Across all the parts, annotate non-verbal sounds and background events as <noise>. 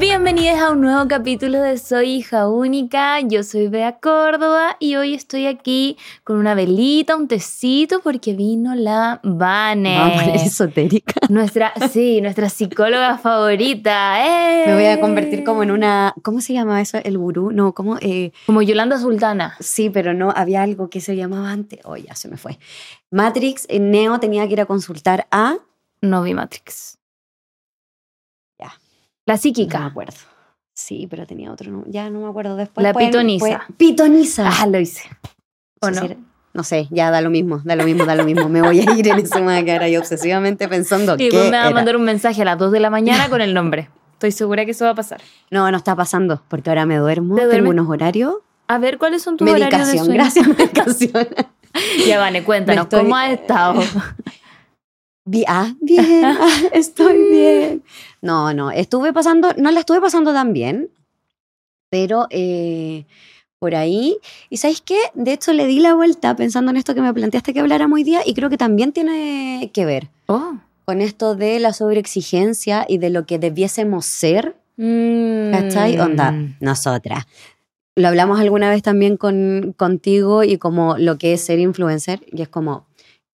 Bienvenidos a un nuevo capítulo de Soy hija única. Yo soy Bea Córdoba y hoy estoy aquí con una velita, un tecito porque vino la Vane. Vamos <laughs> esotérica. Nuestra, sí, nuestra psicóloga favorita. ¡Eh! Me voy a convertir como en una. ¿Cómo se llama eso? El gurú. No, ¿cómo? Eh, Como Yolanda Sultana. sí, pero no, había algo que se llamaba antes. Oh, ya se me fue. Matrix, eh, Neo tenía que ir a consultar a. No vi Matrix. La No me psíquica. acuerdo. Sí, pero tenía otro. no- ya no me acuerdo después. La pueden- pitoniza. pueden- pitoniza. Ah, lo hice. ¿O No no? sé, ya da lo mismo, da lo mismo, da lo mismo. Me voy a ir en eso, me voy a quedar ahí obsesivamente pensando Y que después me va a mandar un mensaje a las 2 de la mañana con el nombre. <laughs> Estoy segura que eso va a pasar. No, no está pasando, porque ahora me duermo, ¿Te tengo unos horarios. A ver, ¿cuáles son tus horarios de Medicación, sueño? gracias, <laughs> medicación. Ya, Vane, cuéntanos, estoy- ¿cómo has estado? <laughs> Bi- ah, bien, <laughs> ah, estoy bien. No, no, estuve pasando, no la estuve pasando tan bien, pero eh, por ahí, y ¿sabéis qué? De hecho, le di la vuelta pensando en esto que me planteaste que habláramos hoy día y creo que también tiene que ver Oh. con esto de la sobreexigencia y de lo que debiésemos ser, Mm. ¿cachai? Onda, nosotras. Lo hablamos alguna vez también con, contigo y como lo que es ser influencer, y es como,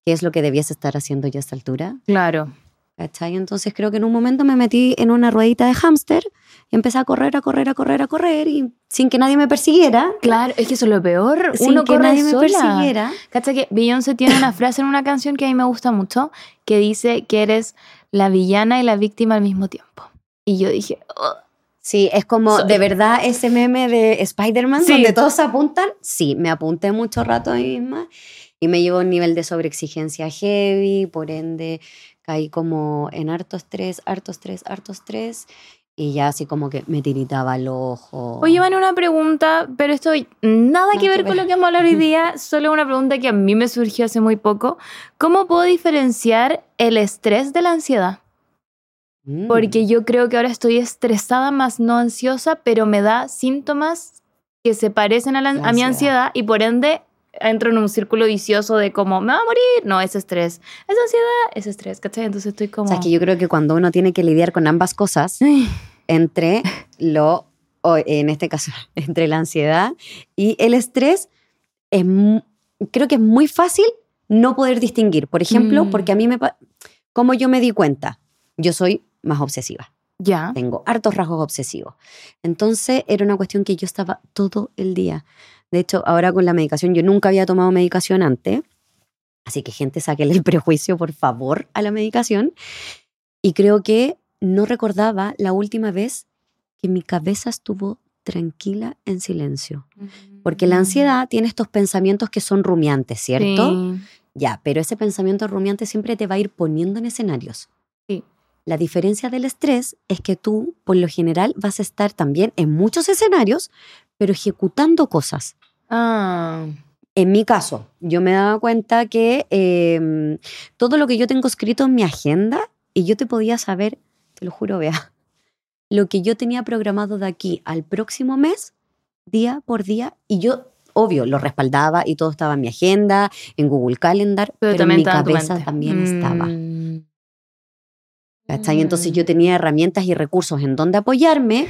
¿qué es lo que debiese estar haciendo yo a esta altura? Claro. ¿Cachai? Entonces creo que en un momento me metí en una ruedita de hámster y empecé a correr, a correr, a correr, a correr y sin que nadie me persiguiera. Claro, es que eso es lo peor. Sin Uno que corre nadie me sola. persiguiera. Cacha que Beyoncé tiene una frase en una canción que a mí me gusta mucho que dice que eres la villana y la víctima al mismo tiempo. Y yo dije, "Oh". Sí, es como Soy- de verdad ese meme de Spider-Man Sí. donde todos se apuntan. Sí, me apunté mucho rato a mí misma y me llevó a un nivel de sobreexigencia heavy, por ende caí como en harto estrés, harto estrés, harto estrés y ya así como que me tiritaba el ojo. Oye, Vane, una pregunta, pero esto nada que que ver con lo que vamos a hablar hoy día, solo una pregunta que a mí me surgió hace muy poco. ¿Cómo puedo diferenciar el estrés de la ansiedad? Mm. Porque yo creo que ahora estoy estresada más no ansiosa, pero me da síntomas que se parecen a, la- La a mi ansiedad y por ende entro en un círculo vicioso de como, me va a morir. No, es estrés. Es ansiedad, es estrés, ¿cachai? Entonces estoy como... O sea, es que yo creo que cuando uno tiene que lidiar con ambas cosas, entre lo, o en este caso, <laughs> entre la ansiedad y el estrés, es, creo que es muy fácil no poder distinguir. Por ejemplo, Mm. porque a mí me... Como yo me di cuenta, yo soy más obsesiva, ya. tengo hartos rasgos obsesivos. Entonces era una cuestión que yo estaba todo el día. De hecho, ahora con la medicación, yo nunca había tomado medicación antes. Así que gente, sáquenle el <laughs> prejuicio, por favor, a la medicación. Y creo que no recordaba la última vez que mi cabeza estuvo tranquila en silencio. Porque la ansiedad tiene estos pensamientos que son rumiantes, ¿cierto? Sí. Ya, pero ese pensamiento rumiante siempre te va a ir poniendo en escenarios. Sí. La diferencia del estrés es que tú, por lo general, vas a estar también en muchos escenarios, pero ejecutando cosas. Ah, En mi caso, yo me daba cuenta que eh, todo lo que yo tengo escrito en mi agenda, y yo te podía saber, te lo juro, vea, <laughs> lo que yo tenía programado de aquí al próximo mes, día por día, y yo, obvio, lo respaldaba y todo estaba en mi agenda, en Google Calendar, pero, pero, en mi estaba cabeza mente. también estaba. Mm. ¿cachai? Entonces Mm. yo tenía herramientas y recursos en donde apoyarme,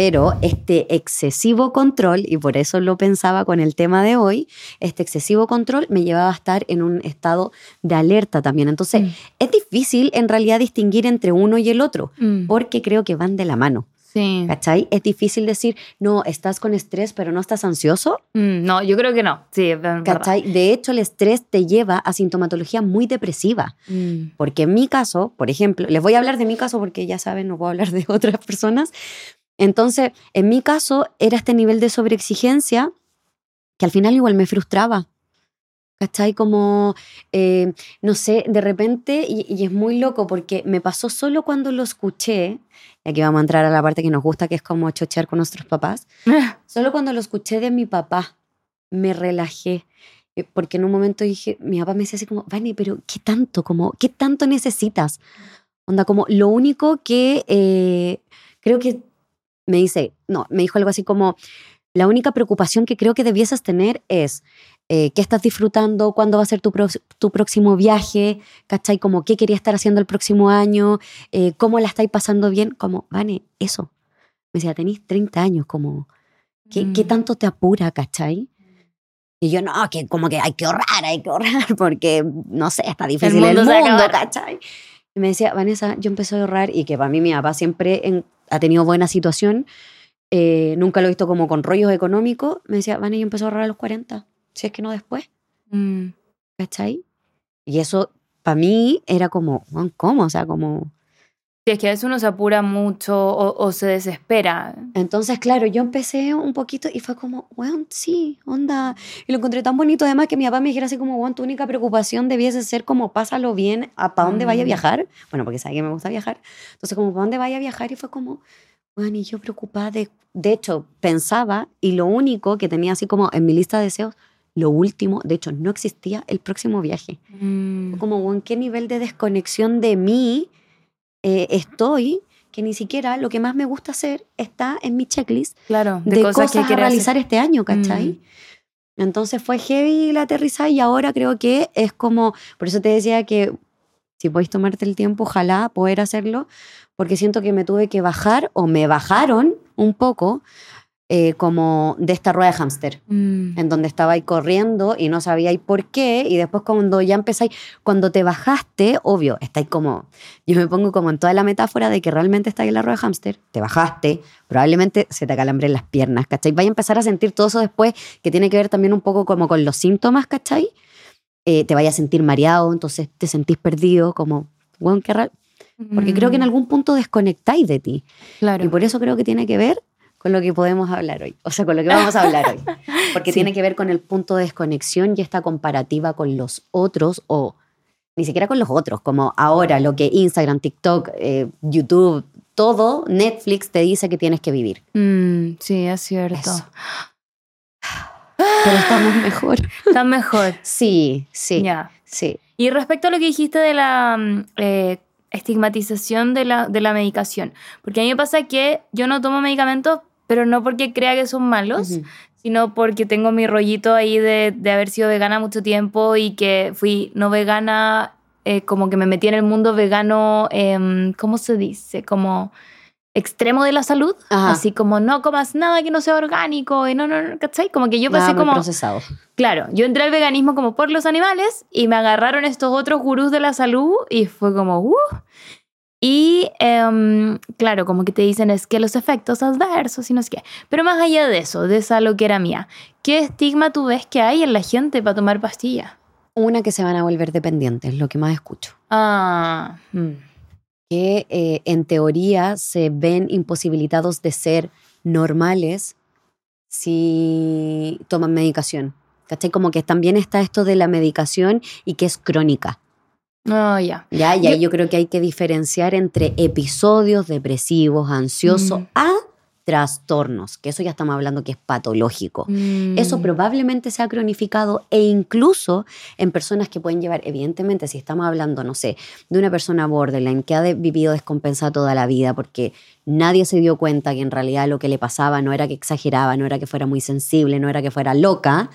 pero este excesivo control, y por eso lo pensaba con el tema de hoy, este excesivo control me llevaba a estar en un estado de alerta también. Entonces Mm. es difícil en realidad distinguir entre uno y el otro, Mm. porque creo que van de la mano. Sí. ¿Cachai? Es difícil decir, no, estás con estrés, pero no estás ansioso. Mm, No, yo creo que no. Sí, verdad. ¿Cachai? De hecho, el estrés te lleva a sintomatología muy depresiva. Mm. Porque en mi caso, por ejemplo, les voy a hablar de mi caso porque ya saben, no puedo hablar de <laughs> otras personas. Entonces, en mi caso, era este nivel de sobreexigencia que al final igual me frustraba. ¿Cachai? Como, eh, no sé, de repente, y, y es muy loco porque me pasó solo cuando lo escuché, y aquí vamos a entrar a la parte que nos gusta, que es como chochear con nuestros papás, <laughs> solo cuando lo escuché de mi papá, me relajé. Eh, Porque en un momento dije, mi papá me decía así como, Vani, pero ¿qué tanto? Como, ¿Qué tanto necesitas? Onda, como lo único que eh, creo que me dice, no, me dijo algo así como, la única preocupación que creo que debieses tener es eh, qué estás disfrutando, cuándo va a ser tu, pro- tu próximo viaje, ¿cachai? Como qué quería estar haciendo el próximo año, eh, cómo la estáis pasando bien, como, Vane, eso. Me decía, tenéis 30 años, como, ¿qué, ¿qué Mm. tanto te apura, cachai? Y yo, no, que como que hay que ahorrar, hay que ahorrar, <laughs> porque, no sé, está difícil el mundo mundo, a acabar. ¿cachai? Y me decía, Vanessa, yo empecé a ahorrar y que para mí mi papá siempre en- ha tenido buena situación, eh, nunca lo he visto como con rollos económicos. Me decía, Vanessa, yo empecé a ahorrar a los 40, si es que no después, Mm. ¿cachai? Y eso para mí era como, "Weón, ¿cómo? O sea, como... Sí, es que a veces uno se apura mucho o, o se desespera. Entonces, claro, yo empecé un poquito y fue como, weón, sí, onda. Y lo encontré tan bonito además que mi papá me dijera así como, weón, tu única preocupación debiese ser como, pásalo bien, a para dónde vaya a Mm. viajar. Bueno, porque sabe que me gusta viajar. Entonces, como, para dónde vaya a viajar y fue como, weón, y yo preocupada de... De hecho, pensaba y lo único que tenía así como en mi lista de deseos, lo último, de hecho, no existía el próximo viaje. Mm. Fue como, ¿en qué nivel de desconexión de mí eh, estoy? Que ni siquiera lo que más me gusta hacer está en mi checklist Claro, de, cosas, que a realizar hacer. este año, ¿cachai? Mm. Entonces fue heavy la aterrizaje y ahora creo que es como, por eso te decía que si podéis tomarte el tiempo, ojalá poder hacerlo, porque siento que me tuve que bajar o me bajaron un poco eh, como de esta rueda de hámster Mm. en donde estaba ahí corriendo y no sabía por qué, y después cuando ya empezáis, cuando te bajaste, obvio, estáis como, yo me pongo como en toda la metáfora de que realmente estáis en la rueda de hámster, te bajaste, probablemente se te acalambren las piernas, ¿cachai? Vaya a empezar a sentir todo eso después, que tiene que ver también un poco como con los síntomas, ¿cachai? Eh, te vaya a sentir mareado, entonces te sentís perdido, como, bueno, qué raro, porque creo que en Mm. algún punto desconectáis de ti, Claro. y por eso creo que tiene que ver con lo que podemos hablar hoy, o sea, con lo que vamos a hablar hoy. <laughs> Porque Sí. tiene que ver con el punto de desconexión y esta comparativa con los otros o ni siquiera con los otros, como ahora lo que Instagram, TikTok, eh, YouTube, todo, Netflix te dice que tienes que vivir. Mm, sí, es cierto. Eso. <gasps> Pero estamos mejor. Está mejor. <laughs> Sí, sí, Ya. sí. Y respecto a lo que dijiste de la mm, eh, estigmatización de la, de la medicación, porque a mí me pasa que yo no tomo medicamentos, pero no porque crea que son malos, Ujú. sino porque tengo mi rollito ahí de, de haber sido vegana mucho tiempo y que fui no vegana, eh, como que me metí en el mundo vegano, em, ¿cómo se dice? Como extremo de la salud, Ajá. así como no comas nada que no sea orgánico, y no, no, no, ¿cachai? Como que yo pasé Nada muy como... procesado. Claro, yo entré al veganismo como por los animales y me agarraron estos otros gurús de la salud y fue como, ¡uh! Y em, claro, como que te dicen es que los efectos adversos y no sé qué. Pero más allá de eso, de esa lo que era mía, ¿qué estigma tú ves que hay en la gente para tomar pastillas? Una que se van a volver dependientes, lo que más escucho. Ah, mm, que eh, en teoría se ven imposibilitados de ser normales si toman medicación. ¿Cachai? Como que también está esto de la medicación y que es crónica. Oh, ya. ¿ya? Y ahí Yo- yo creo que hay que diferenciar entre episodios depresivos, ansiosos, Mm. a trastornos, que eso ya estamos hablando que es patológico. Mm, Eso probablemente se ha cronificado e incluso en personas que pueden llevar, evidentemente, si estamos hablando, no sé, de una persona borderline que ha de- vivido descompensada toda la vida porque nadie se dio cuenta que en realidad lo que le pasaba no era que exageraba, no era que fuera muy sensible, no era que fuera loca,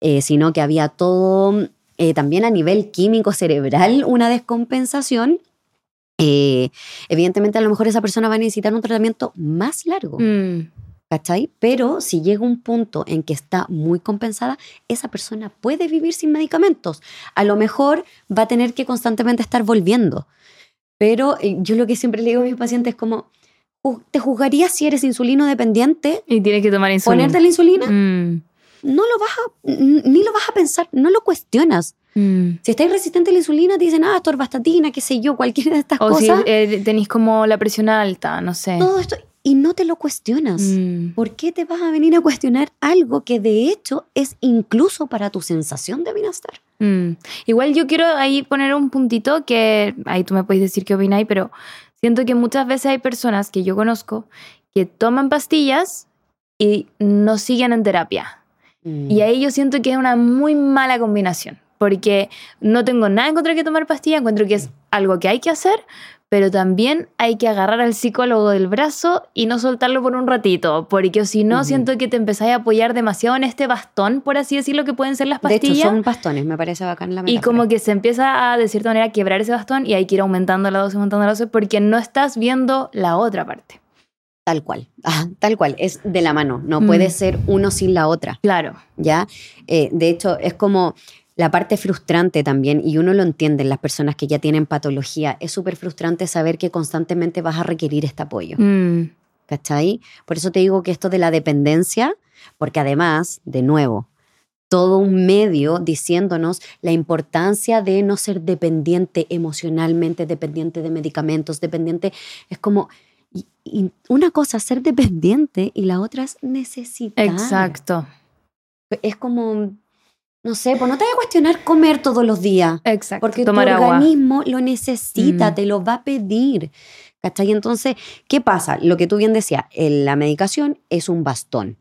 eh, sino que había todo, eh, también a nivel químico cerebral, una descompensación. eh, evidentemente a lo mejor esa persona va a necesitar un tratamiento más largo. mm, ¿cachai? Pero si llega un punto en que está muy compensada, esa persona puede vivir sin medicamentos. A lo mejor va a tener que constantemente estar volviendo. Pero eh, yo lo que siempre le digo a mis pacientes es como, "Ju- ¿te juzgarías si eres insulino dependiente? Y tienes que tomar insulina. ¿Ponerte la insulina? Mm, No lo vas a, ni lo vas a pensar, no lo cuestionas. mm. Si estáis resistente a la insulina, te dicen, ah, torvastatina, qué sé yo, cualquiera de estas O si cosas. eh, tenéis como la presión alta, no sé. todo esto, y no te lo cuestionas. Mm. ¿Por qué te vas a venir a cuestionar algo que de hecho es incluso para tu sensación de bienestar? Mm. Igual yo quiero ahí poner un puntito que ahí tú me puedes decir qué opináis, pero siento que muchas veces hay personas que yo conozco que toman pastillas y no siguen en terapia. Mm. Y ahí yo siento que es una muy mala combinación, porque no tengo nada en contra de que tomar pastillas, encuentro que es algo que hay que hacer, pero también hay que agarrar al psicólogo del brazo y no soltarlo por un ratito, porque si no siento que te empezáis a apoyar demasiado en este bastón, por así decirlo, que pueden ser las De pastillas. hecho, son bastones, me parece bacán la Y metáfora. como que se empieza a, de cierta manera, quebrar ese bastón y hay que ir aumentando la dosis, aumentando la dosis, porque no estás viendo la otra parte. Tal cual, ah, tal cual, es de la mano, no Mm. puede ser uno sin la otra, Claro. ¿ya? Eh, de hecho, es como la parte frustrante también, y uno lo entiende en las personas que ya tienen patología, es súper frustrante saber que constantemente vas a requerir este apoyo, Mm, ¿cachai? Por eso te digo que esto de la dependencia, porque además, de nuevo, todo un medio diciéndonos la importancia de no ser dependiente emocionalmente, dependiente de medicamentos, dependiente, es como, y, y una cosa es ser dependiente y la otra es necesitar. Exacto. Es como, no sé, pues no te voy a cuestionar comer todos los días, Exacto. porque Tomar tu agua. organismo lo necesita, Mm. te lo va a pedir. ¿Cachai? Entonces, ¿qué pasa? Lo que tú bien decías, la medicación es un bastón.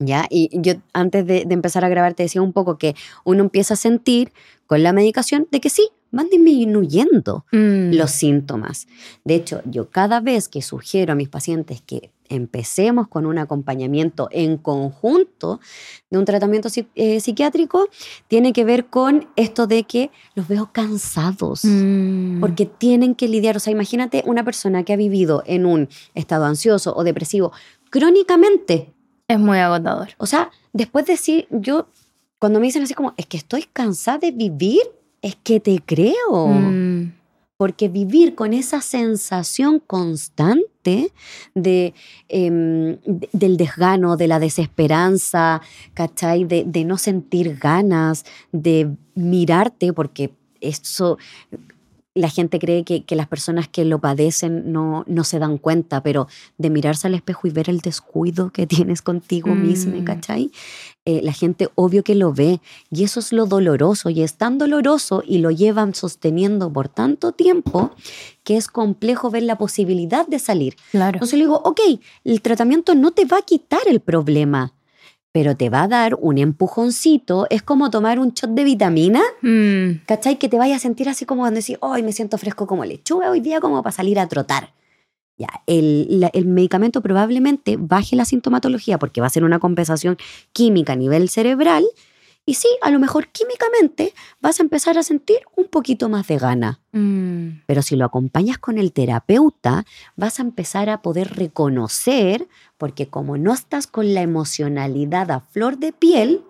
¿Ya? Y yo antes de, de empezar a grabar te decía un poco que uno empieza a sentir con la medicación de que sí, van disminuyendo Mm, los síntomas. De hecho, yo cada vez que sugiero a mis pacientes que empecemos con un acompañamiento en conjunto de un tratamiento eh, psiquiátrico, tiene que ver con esto de que los veo cansados. mm, Porque tienen que lidiar, o sea, imagínate una persona que ha vivido en un estado ansioso o depresivo crónicamente. es muy agotador. O sea, después de decir, yo, cuando me dicen así como, es que estoy cansada de vivir, es que te creo Mm, porque vivir con esa sensación constante de, em, de- del desgano, de la desesperanza, ¿cachai? De, de no sentir ganas, de mirarte, porque eso la gente cree que, que las personas que lo padecen no, no se dan cuenta, pero de mirarse al espejo y ver el descuido que tienes contigo mismo, Mm. ¿cachai? Eh, la gente obvio que lo ve y eso es lo doloroso y es tan doloroso y lo llevan sosteniendo por tanto tiempo que es complejo ver la posibilidad de salir. claro. Entonces le digo, ok, el tratamiento no te va a quitar el problema, pero te va a dar un empujoncito. Es como tomar un shot de vitamina, Mm, ¿cachai? Que te vaya a sentir así como cuando decís, hoy me siento fresco como lechuga hoy día como para salir a trotar. Ya, el, la- el medicamento probablemente baje la sintomatología porque va a ser una compensación química a nivel cerebral y sí, a lo mejor químicamente vas a empezar a sentir un poquito más de gana. mm, Pero si lo acompañas con el terapeuta, vas a empezar a poder reconocer, porque como no estás con la emocionalidad a flor de piel,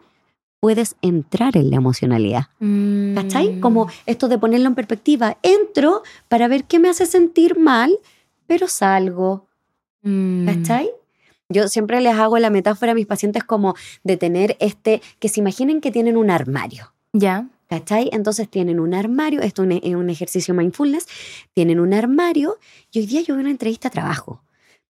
puedes entrar en la emocionalidad. mm. ¿Cachai? Como esto de ponerlo en perspectiva. Entro para ver qué me hace sentir mal, pero salgo. Mm, ¿Cachai? Yo siempre les hago la metáfora a mis pacientes como de tener este, que se imaginen que tienen un armario. Ya. ¿Cachai? Entonces tienen un armario, esto es un, ejercicio mindfulness, tienen un armario y hoy día yo voy a una entrevista a trabajo.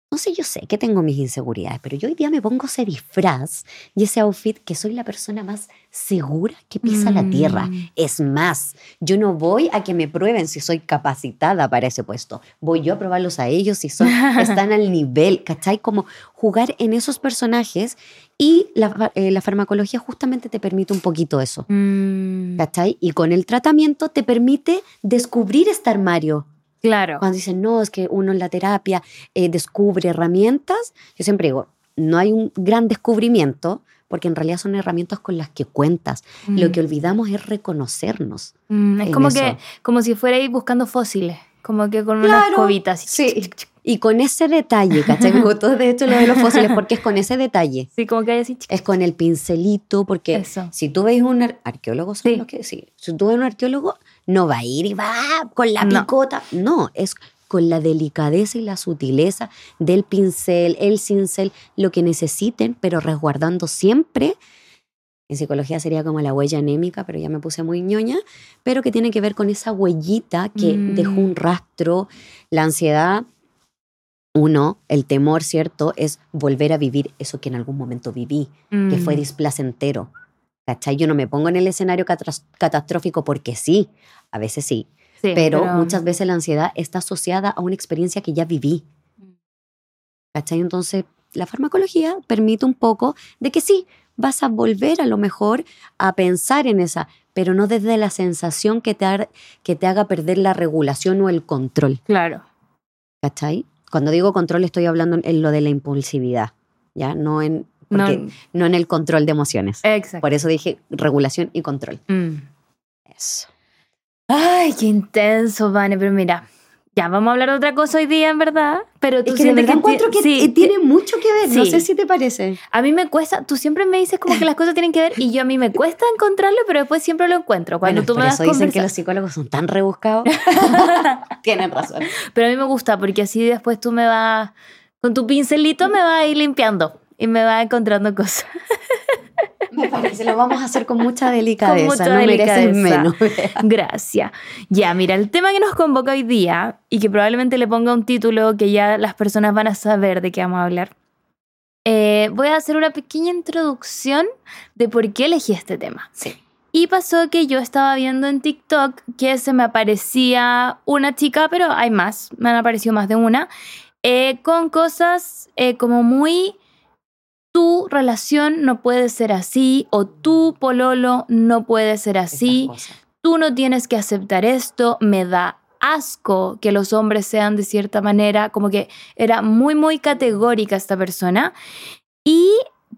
Entonces yo sé que tengo mis inseguridades, pero yo hoy día me pongo ese disfraz y ese outfit que soy la persona más segura que pisa la tierra. Mm. Es más, yo no voy a que me prueben si soy capacitada para ese puesto. Voy yo a probarlos a ellos si son, <laughs> están al nivel, ¿cachai? Como jugar en esos personajes y la, eh, la farmacología justamente te permite un poquito eso. Mm, ¿Cachai? Y con el tratamiento te permite descubrir este armario. Claro. Cuando dicen, no, es que uno en la terapia eh, descubre herramientas, yo siempre digo, no hay un gran descubrimiento, porque en realidad son herramientas con las que cuentas. Lo Mm. que olvidamos es reconocernos. Mm, es como eso. que como si fuera ahí buscando fósiles, como que con unas Claro, cobitas. así. Sí. Y con ese detalle, ¿cachai? Me gustó de hecho lo de los fósiles, porque es con ese detalle. Sí, como que hay así. Es con el pincelito, porque Eso. si tú ves un ar- arqueólogo, son Sí. los que sí. Si tú ves un arqueólogo, no va a ir y va con la No. picota. No, es con la delicadeza y la sutileza del pincel, el cincel, lo que necesiten, pero resguardando siempre. En psicología sería como la huella anémica, pero ya me puse muy ñoña, pero que tiene que ver con esa huellita que Mm. dejó un rastro, la ansiedad. Uno, el temor, ¿cierto? Es volver a vivir eso que en algún momento viví que fue Mm, displacentero. ¿Cachai? Yo no me pongo en el escenario catastrófico porque sí, a veces sí, sí, pero, muchas veces la ansiedad está asociada a una experiencia que ya viví. ¿Cachai? Entonces, la farmacología permite un poco de que sí, vas a volver a lo mejor a pensar en esa, pero no desde la sensación que te, ha- que te haga perder la regulación o el control. Claro. ¿Cachai? Cuando digo control estoy hablando en lo de la impulsividad, ¿ya? No en, No, en el control de emociones. exacto. Por eso dije regulación y control. Mm. Eso. Ay, qué intenso, Vane, pero mira, Ya, vamos a hablar de otra cosa hoy día, en verdad. Pero tú Es que de siempre verdad ti- encuentro que sí, tiene mucho que ver. No sí. sé si te parece. A mí me cuesta, tú siempre me dices como que las cosas tienen que ver y yo a mí me cuesta encontrarlo, pero después siempre lo encuentro. Cuando Bueno, tú por me das eso dicen que los psicólogos son tan rebuscados. <laughs> Tienen razón. Pero a mí me gusta porque así después tú me vas, con tu pincelito me vas a ir limpiando y me vas encontrando cosas. <laughs> Me parece, lo vamos a hacer con mucha delicadeza. mucha no mereces delicadeza. menos. <laughs> Gracias. Ya, mira, el tema que nos convoca hoy día y que probablemente le ponga un título que ya las personas van a saber de qué vamos a hablar. eh, voy a hacer una pequeña introducción de por qué elegí este tema. Sí. Y pasó que yo estaba viendo en TikTok que se me aparecía una chica, pero hay más, me han aparecido más de una, eh, con cosas eh, como muy, tu relación no puede ser así o tu pololo no puede ser así, tú no tienes que aceptar esto, me da asco que los hombres sean de cierta manera, como que era muy, muy categórica esta persona. Y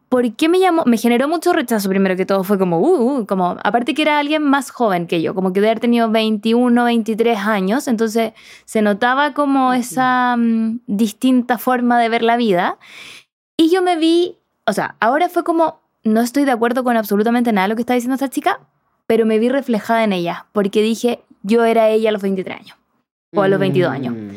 ¿por qué me llamó? Me generó mucho rechazo primero que todo, fue como, uh, uh, como, aparte que era alguien más joven que yo, como que de haber tenido 21, 23 años, entonces se notaba como esa mm, distinta forma de ver la vida. Y yo me vi, o sea, ahora fue como, no estoy de acuerdo con absolutamente nada de lo que está diciendo esta chica, pero me vi reflejada en ella, porque dije, yo era ella a los 23 años, o a los 22 años. Mm.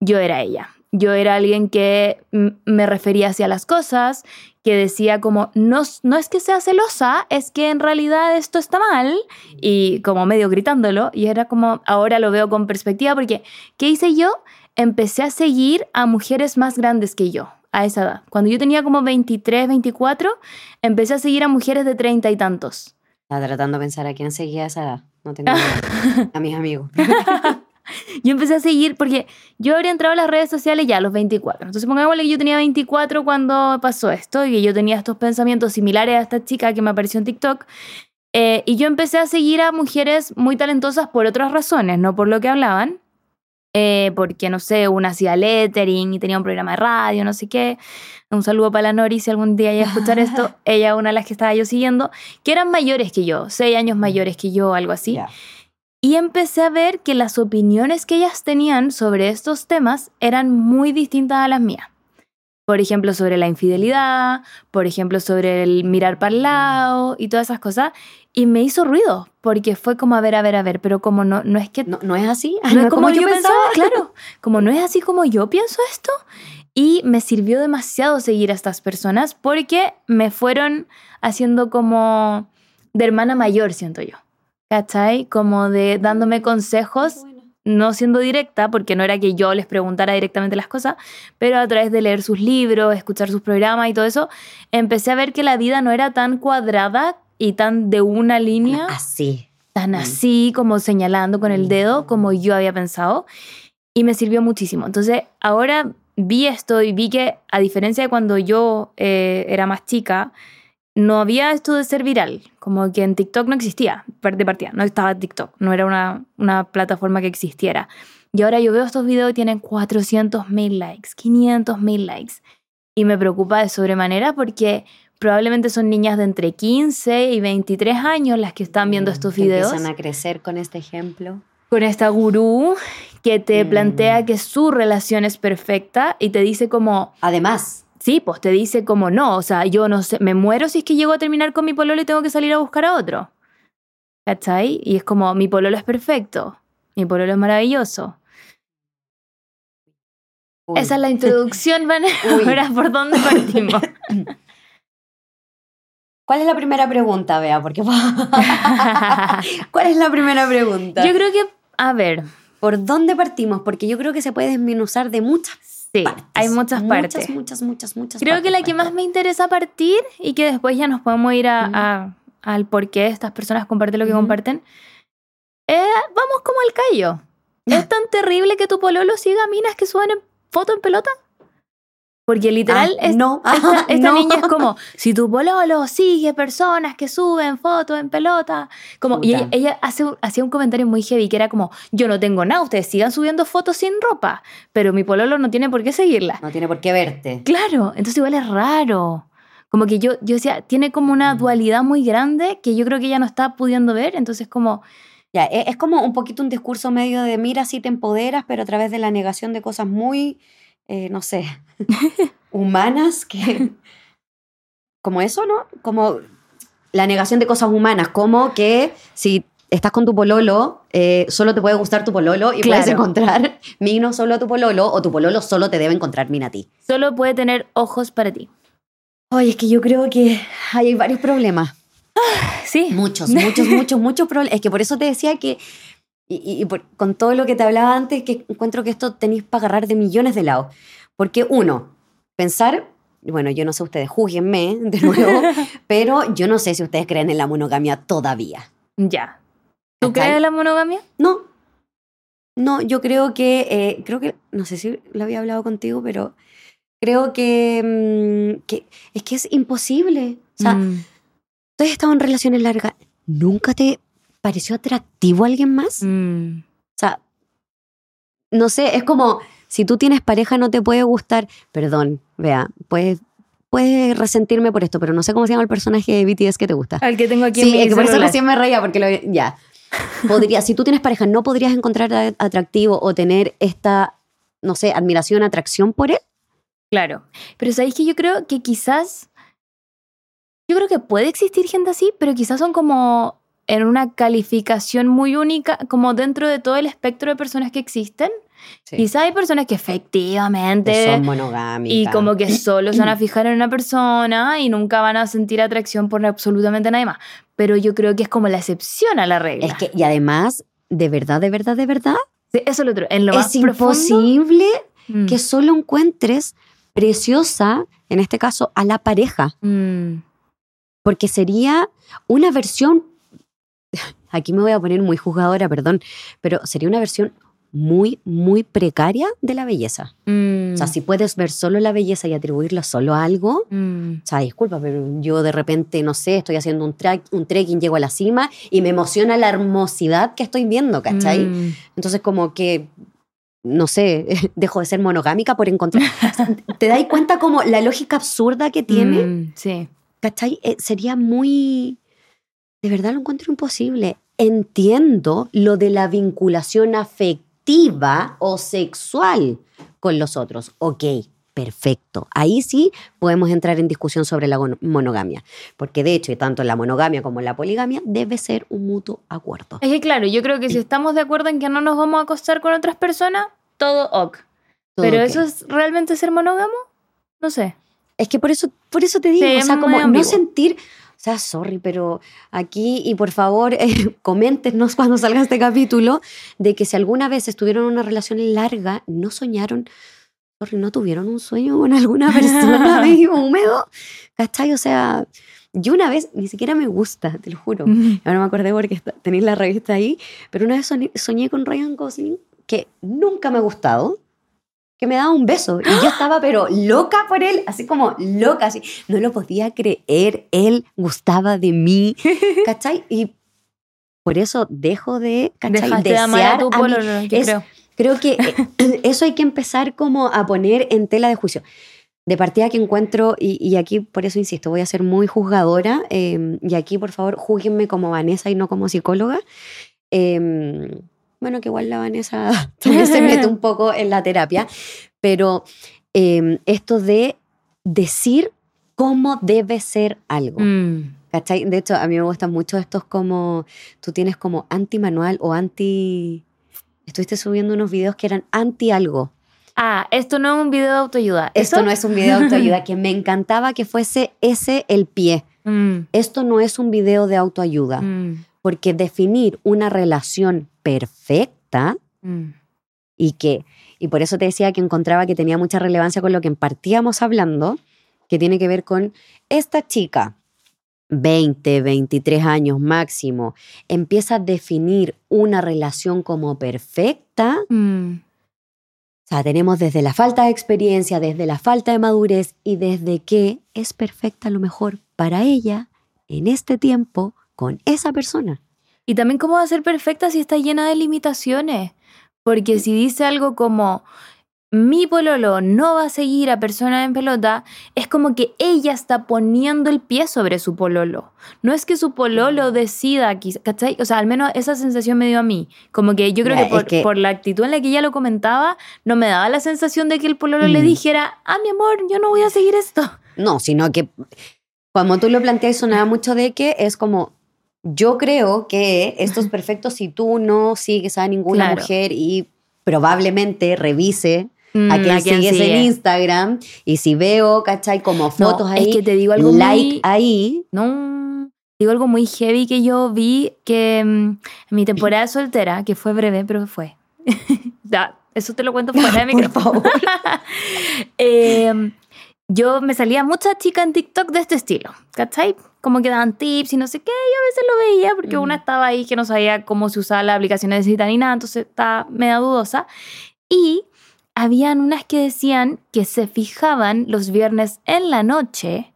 Yo era ella. Yo era alguien que me refería hacia las cosas, que decía como, no, no es que sea celosa, es que en realidad esto está mal, y como medio gritándolo, y era como, ahora lo veo con perspectiva, porque, ¿qué hice yo? Empecé a seguir a mujeres más grandes que yo, a esa edad. Cuando yo tenía como 23, 24, empecé a seguir a mujeres de 30 y tantos. Estaba tratando de pensar a quién seguía a esa edad. No tengo idea. <laughs> A mis amigos. <laughs> Yo empecé a seguir porque yo habría entrado a las redes sociales ya a los 24. Entonces pongámosle que yo tenía 24 cuando pasó esto y que yo tenía estos pensamientos similares a esta chica que me apareció en TikTok. Eh, y yo empecé a seguir a mujeres muy talentosas por otras razones, no por lo que hablaban. Eh, porque, no sé, una hacía lettering y tenía un programa de radio, no sé qué. Un saludo para la Nori si algún día ella escuchar esto. <laughs> Ella, una de las que estaba yo siguiendo, que eran mayores que yo, seis años mayores que yo, algo así. Ya. Y empecé a ver que las opiniones que ellas tenían sobre estos temas eran muy distintas a las mías. Por ejemplo, sobre la infidelidad, por ejemplo, sobre el mirar para el lado y todas esas cosas. Y me hizo ruido, porque fue como, a ver, a ver, a ver, pero como no, no es que... ¿No, ¿No es así? no <laughs> es como, yo pensaba, claro. <laughs> Como no es así como yo pienso esto. Y me sirvió demasiado seguir a estas personas porque me fueron haciendo como de hermana mayor, siento yo. ¿Cachai? Como de dándome consejos, no siendo directa, porque no era que yo les preguntara directamente las cosas, pero a través de leer sus libros, escuchar sus programas y todo eso, empecé a ver que la vida no era tan cuadrada y tan de una línea Así. tan Mm. así como señalando con el dedo como yo había pensado y me sirvió muchísimo. Entonces ahora vi esto y vi que a diferencia de cuando yo eh, era más chica, no había esto de ser viral, como que en TikTok no existía, de partida, no estaba TikTok, no era una, una plataforma que existiera. Y ahora yo veo estos videos y tienen 400 mil likes, 500 mil likes. Y me preocupa de sobremanera porque probablemente son niñas de entre 15 y 23 años las que están viendo estos Que videos Empiezan a crecer con este ejemplo. con esta gurú que te Mm. plantea que su relación es perfecta y te dice como, Además, sí, pues te dice como no, o sea, yo no sé, me muero si es que llego a terminar con mi pololo y tengo que salir a buscar a otro. ¿Cachai? Y es como, mi pololo es perfecto, mi pololo es maravilloso. uy, Esa es la introducción, <laughs> Van. Ahora, ¿por dónde partimos? <laughs> ¿cuál es la primera pregunta, Bea? Porque <laughs> ¿Cuál es la primera pregunta? Yo creo que, a ver, ¿Por dónde partimos? Porque yo creo que se puede desmenuzar de muchas sí, partes. hay muchas partes. Muchas, muchas, muchas Creo partes que la que más me interesa partir y que después ya nos podemos ir a, al por qué estas personas comparten lo que comparten. eh, vamos como al callo. <laughs> ¿Es tan terrible que tu pololo siga minas que suben en foto en pelota? Porque literal, Ah, es- no, esta, esta <laughs> no. niña es como, <laughs> si tu pololo sigue personas que suben fotos en pelota, como, y ella, hace, hacía un comentario muy heavy que era como, yo no tengo nada, ustedes sigan subiendo fotos sin ropa, pero mi pololo no tiene por qué seguirla. No tiene por qué verte. Claro, entonces igual es raro. Como que yo, yo decía, tiene como una Mm. dualidad muy grande que yo creo que ella no está pudiendo ver, entonces como, Ya, e- es como un poquito un discurso medio de mira si te empoderas, pero a través de la negación de cosas muy, eh, no sé, <laughs> humanas que... <laughs> Como eso, ¿no? Como la negación de cosas humanas, como que si estás con tu pololo, eh, solo te puede gustar tu pololo y puedes Claro. encontrar <laughs> mino solo a tu pololo o tu pololo solo te debe encontrar mina a ti. Solo puede tener ojos para ti. Oye, es que yo creo que hay varios problemas. Sí. Muchos, muchos, muchos, muchos problemas. Es que por eso te decía que, y, y- y por- con todo lo que te hablaba antes, que encuentro que esto tenéis para agarrar de millones de lados. Porque uno, pensar, bueno, yo no sé ustedes, júguenme de nuevo, <laughs> pero yo no sé si ustedes creen en la monogamia todavía. Ya. ¿Tú crees en la monogamia? No. No, yo creo que, eh, creo que, no sé si lo había hablado contigo, pero creo que, mm, que es que es imposible. O sea, Mm, tú has estado en relaciones largas, ¿nunca te pareció atractivo alguien más? O mm. sea, no sé, es como, si tú tienes pareja no te puede gustar, perdón, vea, puedes, puedes resentirme por esto, pero no sé cómo se llama el personaje de BTS que te gusta. Al que tengo aquí Sí, en mi es que por eso recién me reía, porque lo, ya. Podría, si tú tienes pareja, ¿no podrías encontrar atractivo o tener esta, no sé, admiración, atracción por él? Claro. Pero sabéis que yo creo que quizás. Yo creo que puede existir gente así, pero quizás son como en una calificación muy única, como dentro de todo el espectro de personas que existen. Quizás hay personas que efectivamente. Que son monogámicas. Y como que solo se van a <clears throat> fijar en una persona y nunca van a sentir atracción por absolutamente nadie más. Pero yo creo que es como la excepción a la regla. Es que, y además, de verdad, de verdad, de verdad, Sí, eso es lo otro. En lo es más imposible mm, que solo encuentres preciosa, en este caso, a la pareja. mm, Porque sería una versión, <sighs> aquí me voy a poner muy juzgadora, perdón, pero sería una versión muy, muy precaria de la belleza. mm, O sea, si puedes ver solo la belleza y atribuirla solo a algo, mm. o sea, disculpa, pero yo de repente, no sé, estoy haciendo un, track, un trekking, llego a la cima y me emociona la hermosidad que estoy viendo, ¿cachai? Mm. Entonces, como que, no sé, <laughs> dejo de ser monogámica por encontrar. <laughs> ¿Te dais cuenta como la lógica absurda que tiene? Mm, sí. ¿Cachai? Eh, sería muy... De verdad lo encuentro imposible. Entiendo lo de la vinculación afectiva o sexual con los otros. Ok, perfecto. Ahí sí podemos entrar en discusión sobre la monogamia. Porque de hecho, tanto la monogamia como la poligamia debe ser un mutuo acuerdo. Es que claro, yo creo que si estamos de acuerdo en que no nos vamos a acostar con otras personas, todo ok. Todo Pero eso es realmente ser monógamo? No sé. Es que por eso, por eso te digo, Sí, o sea, como no ambiguo. sentir, sea, sorry, pero aquí, y por favor, eh, <laughs> coméntenos cuando salga este capítulo, de que si alguna vez estuvieron en una relación larga, no soñaron, sorry, no tuvieron un sueño con alguna <laughs> persona medio húmedo, ¿cachai? O sea, yo una vez, ni siquiera me gusta, te lo juro. Ahora me acordé porque está- tenéis la revista ahí, pero una vez soñé, soñé con Ryan Gosling, que nunca me ha gustado, que me daba un beso. Y yo estaba, pero loca por él, así como loca, así. No lo podía creer, él gustaba de mí, <laughs> ¿cachai? Y por eso dejo de, ¿cachai? Dejaste de amar a Desear tu a mi- pololo, yo es- creo. Creo que eh, <laughs> eso hay que empezar como a poner en tela de juicio. De partida que encuentro, y, y aquí por eso insisto, voy a ser muy juzgadora, eh, y aquí por favor júguenme como Vanessa y no como psicóloga. Eh, bueno, que igual la Vanessa <laughs> también se mete un poco en la terapia, pero eh, esto de decir cómo debe ser algo. Mm. ¿Cachai? De hecho, a mí me gustan mucho estos como, tú tienes como anti-manual o anti... Estuviste subiendo unos videos que eran anti algo. Ah, esto no es un video de autoayuda. Esto ¿Eso? no es un video de autoayuda, <laughs> que me encantaba que fuese ese el pie. Mm, Esto no es un video de autoayuda, mm, porque definir una relación perfecta mm. y que, y por eso te decía que encontraba que tenía mucha relevancia con lo que partíamos hablando, que tiene que ver con esta chica, 20, 23 años máximo, empieza a definir una relación como perfecta. Mm. O sea, tenemos desde la falta de experiencia, desde la falta de madurez y desde que es perfecta a lo mejor para ella en este tiempo con esa persona. Y también cómo va a ser perfecta si está llena de limitaciones. Porque si dice algo como, mi pololo no va a seguir a persona en pelota, es como que ella está poniendo el pie sobre su pololo. No es que su pololo decida, quizá- ¿cachai? O sea, al menos esa sensación me dio a mí. Como que yo creo por, que- por la actitud en la que ella lo comentaba, no me daba la sensación de que el pololo le Mm. dijera, ah, mi amor, yo no voy a seguir esto. No, sino que como tú lo planteas, sonaba mucho de que es como, yo creo que esto es perfecto si tú no sigues a ninguna Claro. mujer y probablemente revise Mm, a ¿a quién sigues en sigue? Instagram y si veo, ¿cachai? Como fotos No, ahí, es que te digo algo like muy... ahí, No, digo algo muy heavy que yo vi que mm, en mi temporada <laughs> soltera, que fue breve, pero fue. <laughs> Eso te lo cuento fuera de <laughs> por micrófono. Eh, yo me salía muchas chicas en TikTok de este estilo, ¿cachai? Como que daban tips y no sé qué, y a veces lo veía porque Ujú. una estaba ahí que no sabía cómo se usaba la aplicación de cita ni nada, entonces estaba media dudosa. Y habían unas que decían que se fijaban los viernes en la noche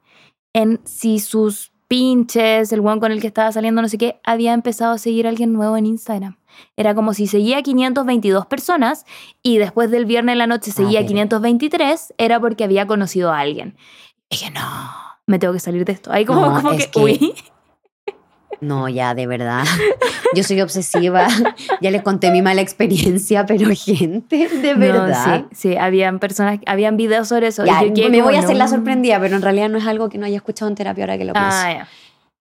en si sus pinches, el one con el que estaba saliendo, no sé qué, había empezado a seguir a alguien nuevo en Instagram. Era como si seguía a 522 personas y después del viernes en la noche seguía a pero- 523, era porque había conocido a alguien. Y dije, no, me tengo que salir de esto. Ahí como, No, como es que, que- uy. <laughs> No, ya, de verdad. Yo soy obsesiva. <laughs> Ya les conté mi mala experiencia, pero gente, de No, verdad. sí, sí, habían personas, habían videos sobre eso. y yo me voy a hacer la sorprendida, pero en realidad no es algo que no haya escuchado en terapia ahora que lo pienso. Ah, ya.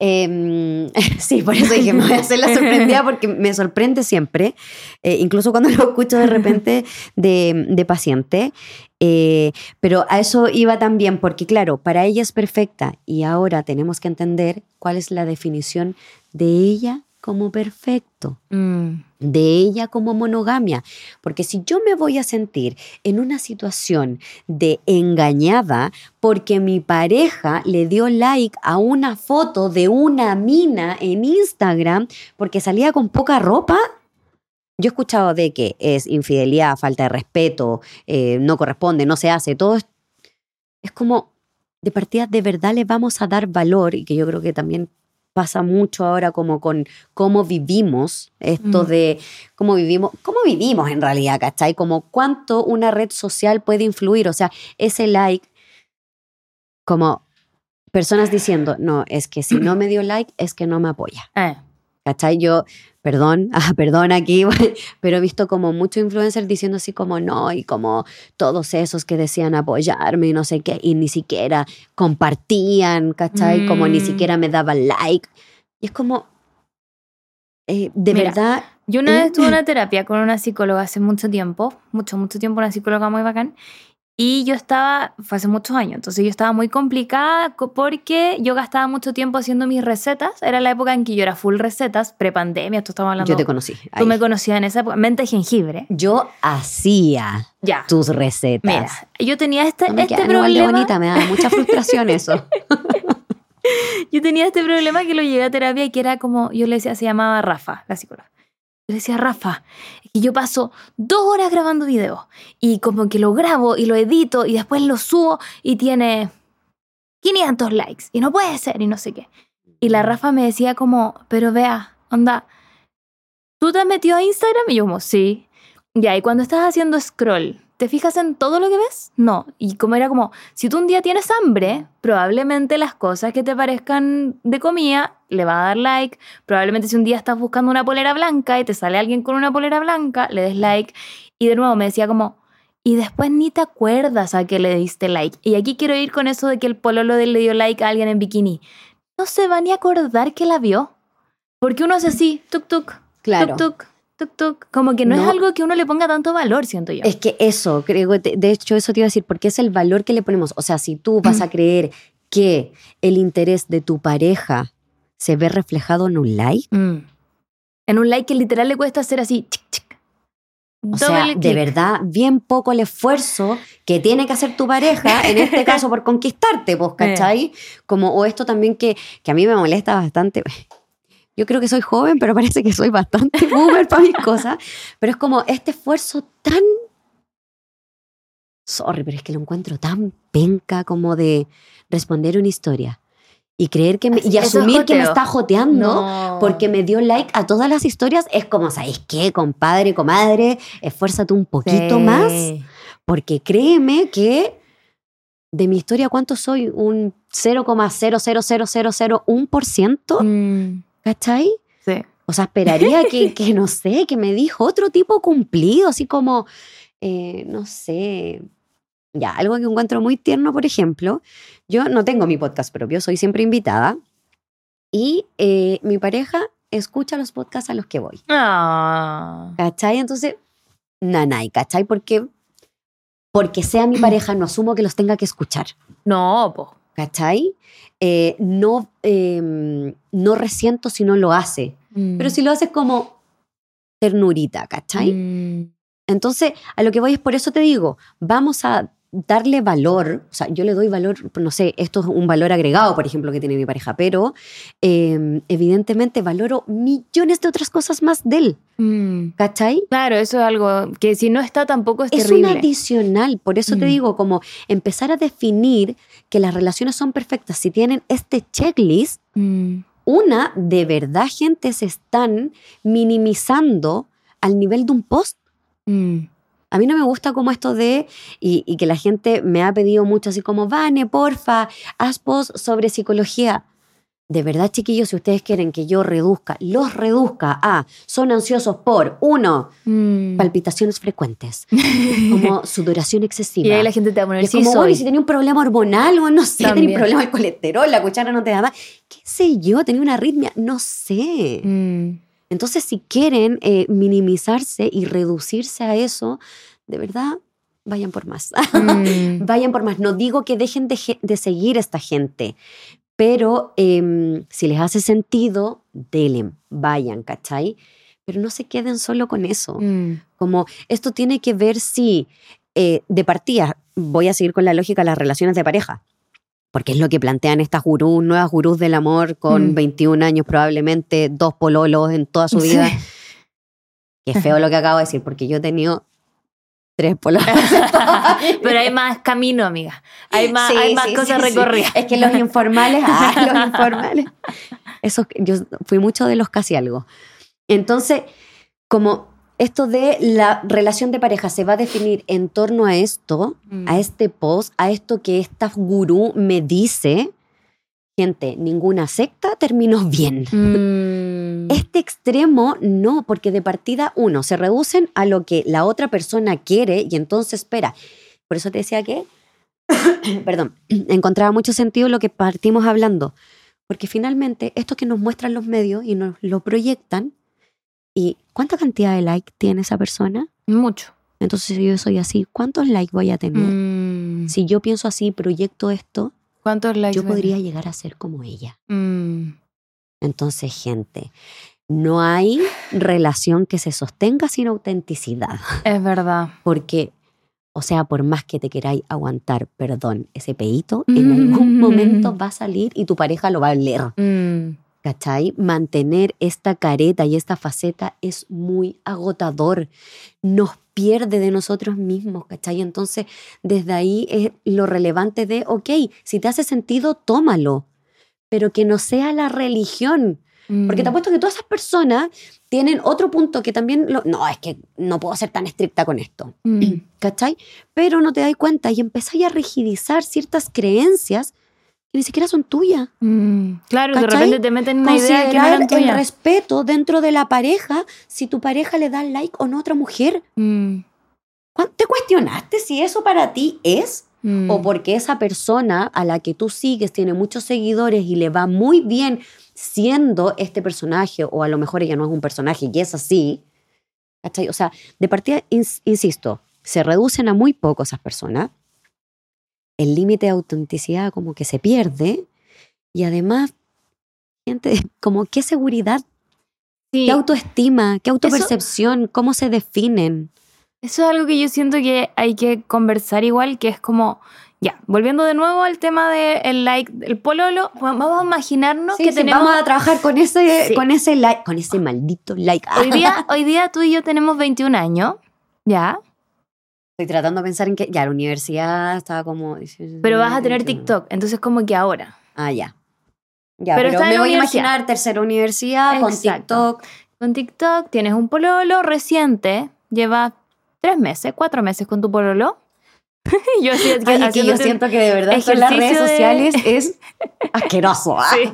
Em, <laughs> sí, por eso dije, me voy a hacer la sorprendida porque me sorprende siempre, eh, incluso cuando <laughs> lo escucho de repente de, paciente. Eh, pero a eso iba también, porque claro, para ella es perfecta y ahora tenemos que entender cuál es la definición de ella como perfecto Mm, de ella como monogamia. Porque si yo me voy a sentir en una situación de engañada porque mi pareja le dio like a una foto de una mina en Instagram porque salía con poca ropa, yo he escuchado de que es infidelidad, falta de respeto, eh, no corresponde, no se hace, todo es, es como de partida de verdad le vamos a dar valor y que yo creo que también pasa mucho ahora como con cómo vivimos esto Mm. de cómo vivimos, cómo vivimos en realidad, ¿cachai? Como cuánto una red social puede influir, o sea, ese like, como personas diciendo, no, es que si no me dio like es que no me apoya. eh. ¿Cachai? Yo, perdón, <laughs> ah, perdón aquí, <laughs> pero he visto como muchos influencers diciendo así como no, y como todos esos que decían apoyarme y no sé qué, y ni siquiera compartían, ¿cachai? Como ni Mm. siquiera me daban like. Y es como, eh, de Mira, verdad, Yo una ¿Eh? vez tuve una terapia con una psicóloga hace mucho tiempo, mucho, mucho tiempo, una psicóloga muy bacán. Y yo estaba, fue hace muchos años, entonces yo estaba muy complicada co- porque yo gastaba mucho tiempo haciendo mis recetas. Era la época en que yo era full recetas, prepandemia, esto estamos hablando. yo te conocí. Tú ahí. me conocías en esa época, mente de jengibre. Yo hacía Ya. tus recetas. Mira, yo tenía este, no me este quedan igual de problema. bonita, me da mucha frustración eso. <laughs> Yo tenía este problema que lo llevé a terapia y que era como, yo le decía, se llamaba Rafa, la psicóloga. Le decía, Rafa, es que yo paso dos horas grabando videos y como que lo grabo y lo edito y después lo subo y tiene 500 likes y no puede ser y no sé qué. Y la Rafa me decía como, pero vea, onda, ¿tú te has metido a Instagram? Y yo como, sí. Ya, y cuando estás haciendo scroll, ¿te fijas en todo lo que ves? No. Y como era como, si tú un día tienes hambre, probablemente las cosas que te parezcan de comida le va a dar like. Probablemente si un día estás buscando una polera blanca y te sale alguien con una polera blanca, le des like. Y de nuevo me decía como, y después ni te acuerdas a que le diste like. Y aquí quiero ir con eso de que el pololo le dio like a alguien en bikini. No se va ni a acordar que la vio. Porque uno hace así, tuk tuk, Claro. tuk tuk, tuk tuk. Como que no, es No. algo que uno le ponga tanto valor, siento yo. Es que eso, creo, de hecho eso te iba a decir, porque es el valor que le ponemos. O sea, si tú vas a <clears throat> creer que el interés de tu pareja se ve reflejado en un like, Mm. En un like que literal le cuesta hacer así, chic, chic. o sea, de verdad, bien poco el esfuerzo que tiene que hacer tu pareja, en este <laughs> caso por conquistarte, pues, ¿cachai? Como, o esto también que, que a mí me molesta bastante. Yo creo que soy joven, pero parece que soy bastante <laughs> boomer para mis cosas. Pero es como este esfuerzo tan sorry, pero es que lo encuentro tan penca como de responder una historia y creer que me- y asumir que me está joteando No. porque me dio like a todas las historias es como, ¿sabes qué, compadre, comadre? Esfuérzate un poquito Sí. más Porque créeme que de mi historia, ¿cuánto soy? Un 0,00001%, Mm, ¿cachai? sí. O sea, esperaría que, <laughs> que, no sé, que me dijo otro tipo cumplido, así como, eh, no sé, ya, algo que encuentro muy tierno, por ejemplo, yo no tengo mi podcast propio, soy siempre invitada y eh, mi pareja escucha los podcasts a los que voy, Ah. ¿cachai? Entonces, nanay, ¿cachai? Porque, porque sea mi pareja, no asumo que los tenga que escuchar. No, po. ¿Cachai? Eh, no, eh, no resiento si no lo hace. Mm. Pero si lo haces como ternurita, ¿cachai? Mm, Entonces, a lo que voy es por eso te digo, vamos a darle valor, o sea, yo le doy valor, no sé, esto es un valor agregado, por ejemplo, que tiene mi pareja, pero eh, evidentemente valoro millones de otras cosas más de él, mm. ¿cachai? Claro, eso es algo que si no está tampoco es, Es un terrible. adicional, por eso te Mm. digo, como empezar a definir que las relaciones son perfectas si tienen este checklist, Mm, una, de verdad, gente, se están minimizando al nivel de un post. mm. A mí no me gusta como esto de, y, y que la gente me ha pedido mucho así como, Vane, porfa, haz post sobre psicología. De verdad, chiquillos, si ustedes quieren que yo reduzca, los reduzca a, son ansiosos por, uno, Mm. palpitaciones frecuentes, <laughs> como sudoración excesiva. Y ahí la gente te va a poner, Y es sí, como, soy. si tenía un problema hormonal, o no sé, tenía un problema del colesterol, la cuchara no te daba, qué sé yo, tenía una arritmia, no sé. Mm. Entonces, si quieren eh, minimizarse y reducirse a eso, de verdad, vayan por más. <laughs> Mm. vayan por más. No digo que dejen de, de seguir a esta gente, pero em, si les hace sentido, denle, vayan, ¿cachai? Pero no se queden solo con eso. Mm. Como esto tiene que ver si eh, de partida, voy a seguir con la lógica de las relaciones de pareja, porque es lo que plantean estas gurús, nuevas gurús del amor con Mm. 21 años probablemente, dos pololos en toda su vida. Sí. Qué feo lo que acabo de decir, porque yo he tenido tres pololos. <laughs> Pero hay más camino, amiga. Hay más, Sí, hay más sí, cosas recorridas. Es que los informales, <laughs> ah, los informales. Eso, yo fui mucho de los casi algo. Entonces, como esto de la relación de pareja se va a definir en torno a esto, Mm. a este post, a esto que esta gurú me dice, gente, ninguna secta terminó bien. Mm. <laughs> Este extremo no, porque de partida uno se reducen a lo que la otra persona quiere y entonces espera. Por eso te decía que, <coughs> perdón, <coughs> encontraba mucho sentido lo que partimos hablando, porque finalmente esto que nos muestran los medios y nos lo proyectan, ¿y cuánta cantidad de like tiene esa persona? Mucho. Entonces si yo soy así, ¿cuántos likes voy a tener? Mm. Si yo pienso así, proyecto esto, ¿Cuántos likes? yo ven? podría llegar a ser como ella. Mm. Entonces, gente, no hay relación que se sostenga sin autenticidad. Es verdad. Porque, o sea, por más que te queráis aguantar, perdón, ese peito, en algún <laughs> momento va a salir y tu pareja lo va a leer. ¿Cachai? Mantener esta careta y esta faceta es muy agotador. Nos pierde de nosotros mismos, ¿cachai? Entonces, desde ahí es lo relevante de, ok, si te hace sentido, tómalo, pero que no sea la religión. Porque te Mm. apuesto que todas esas personas tienen otro punto que también, lo- no, es que no puedo ser tan estricta con esto, Mm. <clears throat> ¿cachai? Pero no te das cuenta y empezáis a rigidizar ciertas creencias ni siquiera son tuyas. Mm. Claro, de repente te meten una idea que no eran el tuya. respeto dentro de la pareja si tu pareja le da like o no a otra mujer. Mm. ¿Cuán- ¿Te cuestionaste si eso para ti es? Mm. O porque esa persona a la que tú sigues tiene muchos seguidores y le va muy bien siendo este personaje, o a lo mejor ella no es un personaje y es así. ¿cachai? O sea, de partida, ins- insisto, se reducen a muy poco esas personas. El límite de autenticidad como que se pierde. Y además, gente, <laughs> como qué seguridad, Sí. qué autoestima, qué autopercepción, cómo se definen. Eso es algo que yo siento que hay que conversar igual, que es como, ya, volviendo de nuevo al tema del like, del pololo, vamos a imaginarnos Sí, que sí, tenemos... Vamos a trabajar con ese, Sí. con ese like, con ese maldito like. Hoy día, <laughs> hoy día tú y yo tenemos 21 años, ¿ya? Estoy tratando de pensar en que ya la universidad estaba como. Pero vas a tener 21. TikTok, entonces como que ahora. Ah, ya. Ya, Pero pero, me voy a imaginar tercera universidad con. TikTok. Con TikTok tienes un pololo reciente, lleva tres meses, cuatro meses con tu pololo. <laughs> yo así, Ay, es que yo siento que de verdad en las redes ejercicio de- sociales es <laughs> asqueroso. ¿ah? Sí.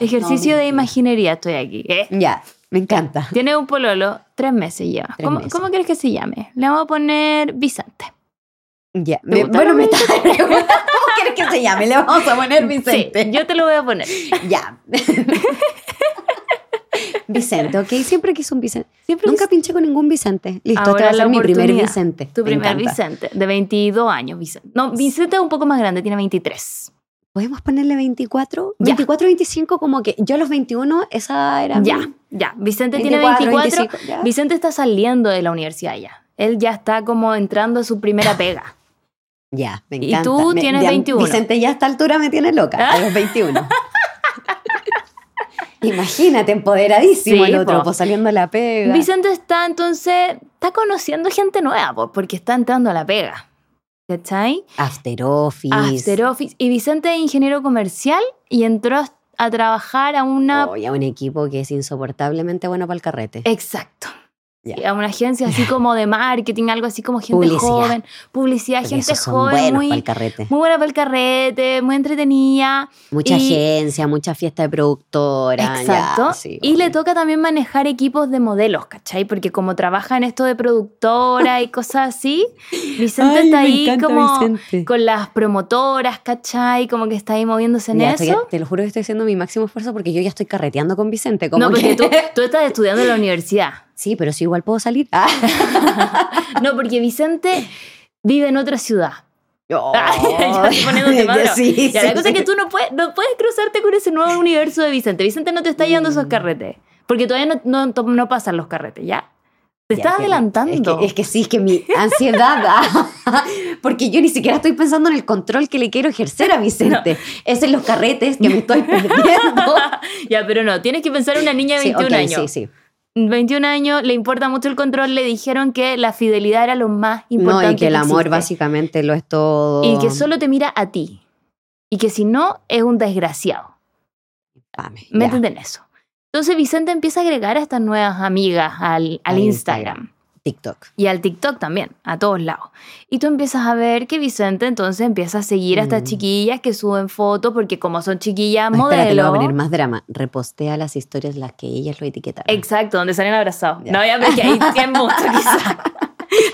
Ejercicio No, de mentira. imaginería estoy aquí. ¿eh? Ya, me encanta. Tiene un pololo, tres meses lleva. Tres ¿Cómo, meses. ¿Cómo quieres que se llame? Le vamos a poner Vicente. Ya. ¿Te Me- bueno, me está preguntando cómo quieres que se llame. Le vamos a poner Vicente. Sí, yo te lo voy a poner. Ya. Vicente, ok. Siempre quise un Vicente. Siempre Nunca quise- pinché con ningún Vicente. Listo, este Ahora va a ser mi primer. Vicente. Tu Me primer encanta. Vicente, de 22 años, Vicente. No, Vicente es un poco más grande, tiene 23. ¿Podemos ponerle 24? Ya. 24, 25, como que yo a los 21, esa era. Ya, mi- ya. Vicente tiene 24, 24. 25, ya. Vicente está saliendo de la universidad ya. Él ya está como entrando a su primera <laughs> pega. Ya, me Y encanta. tú Me- tienes ya 21. Vicente ya a esta altura me tiene loca, a los 21. <laughs> Imagínate, empoderadísimo Sí, el otro, po. pues saliendo a la pega. Vicente está entonces, está conociendo gente nueva, po, porque está entrando a la pega. ¿Cachai? After Office. After Office. Y Vicente es ingeniero comercial y entró a, trabajar a una... Oye, a un equipo que es insoportablemente bueno para el carrete. Exacto. Sí, A una agencia así como de marketing, algo así como gente Publicidad. joven. Publicidad, Porque gente joven, muy, para el carrete. muy buena para el carrete, muy entretenida. Mucha y- agencia, mucha fiesta de productora. ya, Exacto. sí, y le toca también manejar equipos de modelos, ¿cachai? Porque como trabaja en esto de productora y cosas así, <laughs> Vicente Ay, está ahí como Vicente. con las promotoras, ¿cachai? Como que está ahí moviéndose en Ya, eso. estoy- te lo juro que estoy haciendo mi máximo esfuerzo porque yo ya estoy carreteando con Vicente. Como No, porque que- tú, tú estás estudiando en la universidad. Sí, pero sí, igual puedo salir. Ah. <laughs> No, porque Vicente vive en otra ciudad. Oh, <laughs> ya madro. Sí, Ya, la sí, cosa es que sí. tú no puedes, no puedes cruzarte con ese nuevo universo de Vicente. Vicente no te está llevando esos Mm. carretes. Porque todavía no, no, no pasan los carretes, ¿ya? Te Ya, estás que- adelantando. Es que, es que sí, es que mi ansiedad. ah, <laughs> porque yo ni siquiera estoy pensando en el control que le quiero ejercer a Vicente. Es en los carretes que me estoy perdiendo. ya, pero no, tienes que pensar en una niña de Sí, 21 ok, años. sí, sí. 21 años, le importa mucho el control, le dijeron que la fidelidad era lo más importante. No, y que el amor existe. básicamente lo es todo. Y que solo te mira a ti. Y que si no, es un desgraciado. Ya. Métete en eso. Entonces Vicente empieza a agregar a estas nuevas amigas al, al Al Instagram. Instagram. TikTok. y al TikTok también, a todos lados. Y tú empiezas a ver que Vicente entonces empieza a seguir a estas Mm. chiquillas que suben fotos porque como son chiquillas No, espérate, le voy a modelo. poner más drama. Repostea las historias las que ellas lo etiquetaron. Exacto, donde salen abrazados. Ya. No, ya, pero es que ahí tienen mucho <laughs> quizá.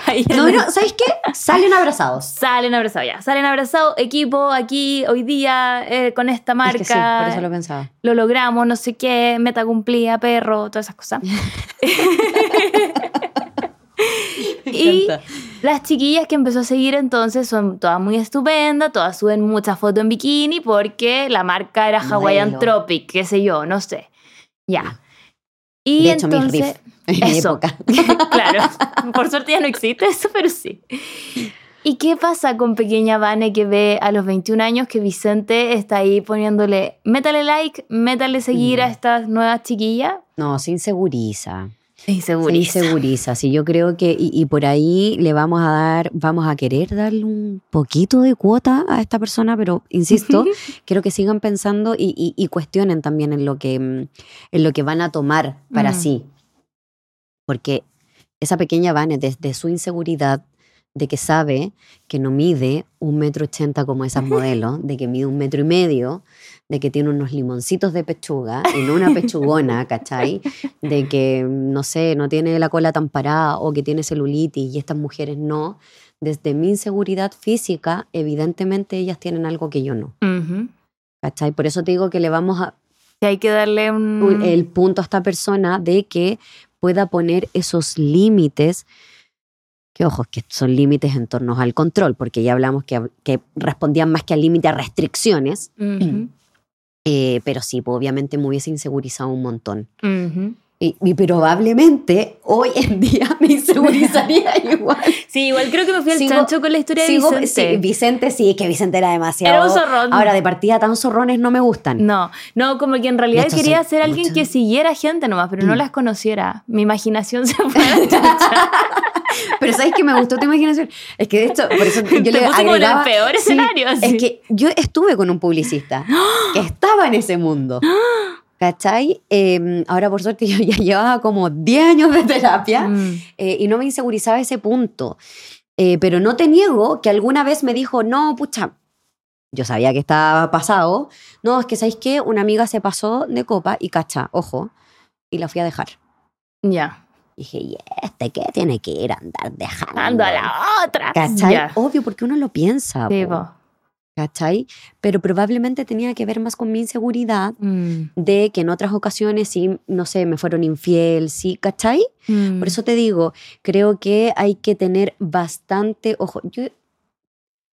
Ahí No, no, ¿sabes qué? Salen abrazados. Salen abrazados, ya. Salen abrazados, equipo, aquí, hoy día, eh, con esta Es marca. que sí, por eso lo pensaba. lo logramos, no sé qué, meta cumplida, perro, todas esas cosas. <laughs> <laughs> y las chiquillas que empezó a seguir entonces son todas muy estupendas, todas suben muchas fotos en bikini porque la marca era Hawaiian Modelo. Tropic, qué sé yo, no sé. Ya. Y De hecho, mi entonces, riff <laughs> en mi eso. época. <laughs> claro, por suerte ya no existe eso, pero sí. ¿Y qué pasa con pequeña Vane que ve a los 21 años que Vicente está ahí poniéndole, métale like, métale seguir a Mm. estas nuevas chiquillas? No, se inseguriza. Se Inseguriza. inseguriza. Sí, yo creo que, y, y por ahí le vamos a dar, vamos a querer darle un poquito de cuota a esta persona, pero insisto, <laughs> quiero que sigan pensando y, y- y cuestionen también en lo que, mm, en lo que van a tomar para Mm. sí. Porque esa pequeña Vane, desde su inseguridad, de que sabe que no mide un metro ochenta como esas modelos, de que mide un metro y medio, de que tiene unos limoncitos de pechuga no una pechugona, <laughs> ¿cachai? De que, no sé, no tiene la cola tan parada o que tiene celulitis y estas mujeres no. Desde mi inseguridad física, evidentemente ellas tienen algo que yo no. ¿cachai? Por eso te digo que le vamos a, Que hay que darle un- el punto a esta persona de que pueda poner esos límites, que ojo, que son límites en torno al control, porque ya hablamos que, que respondían más que al límite a restricciones, Ujú, <clears throat> eh, pero sí, pues, obviamente me hubiese insegurizado un montón. ujú. Y, y probablemente hoy en <laughs> día me insegurizaría <laughs> igual. Sí, igual creo que me fui al Sigo- chancho con la historia Sigo- de Vicente. sí, Vicente sí, es que Vicente era demasiado... Era un zorrón. Ahora, de partida tan zorrones no me gustan. No, no, como que en realidad hecho, quería ser alguien mucho. que siguiera gente nomás, pero no Mm. las conociera. Mi imaginación se fue a la. <laughs> Pero ¿sabes que me gustó tu imaginación? Es que de hecho, por eso yo <laughs> Te le puse como el agregaba... peor Sí, escenario, así. Es que yo estuve con un publicista que estaba en ese mundo. ¿Cachai? Eh, ahora, por suerte, yo ya llevaba como 10 años de terapia Mm. eh, y no me insegurizaba ese punto. Eh, pero no te niego que alguna vez me dijo, no, pucha, yo sabía que estaba pasado. No, es que, ¿sabéis qué? Una amiga se pasó de copa y cacha, ojo, y la fui a dejar. Ya. Dije, ¿y este qué tiene que ir a andar dejando? Ando a la otra. ¿Cachai? Ya. Obvio, porque uno lo piensa. Sí, po. ¿Cachai? Pero probablemente tenía que ver más con mi inseguridad Mm. de que en otras ocasiones sí, no sé, me fueron infiel, sí, ¿cachai? Mm. Por eso te digo, creo que hay que tener bastante ojo. Yo,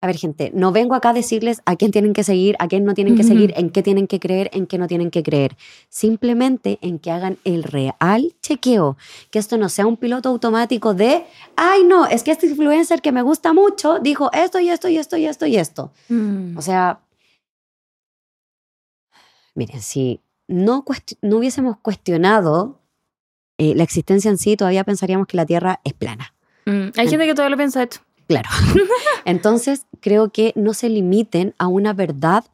a ver, gente, no vengo acá a decirles a quién tienen que seguir, a quién no tienen que seguir, en qué tienen que creer, en qué no tienen que creer. Simplemente en que hagan el real chequeo. Que esto no sea un piloto automático de, ay, no, es que este influencer que me gusta mucho dijo esto y esto y esto y esto y esto. Mm. O sea, miren, si no hubiésemos cuestionado eh, la existencia en sí, todavía pensaríamos que la Tierra es plana. Mm. Hay gente que todavía lo piensa esto. Claro. <laughs> Entonces, creo que no se limiten a una verdad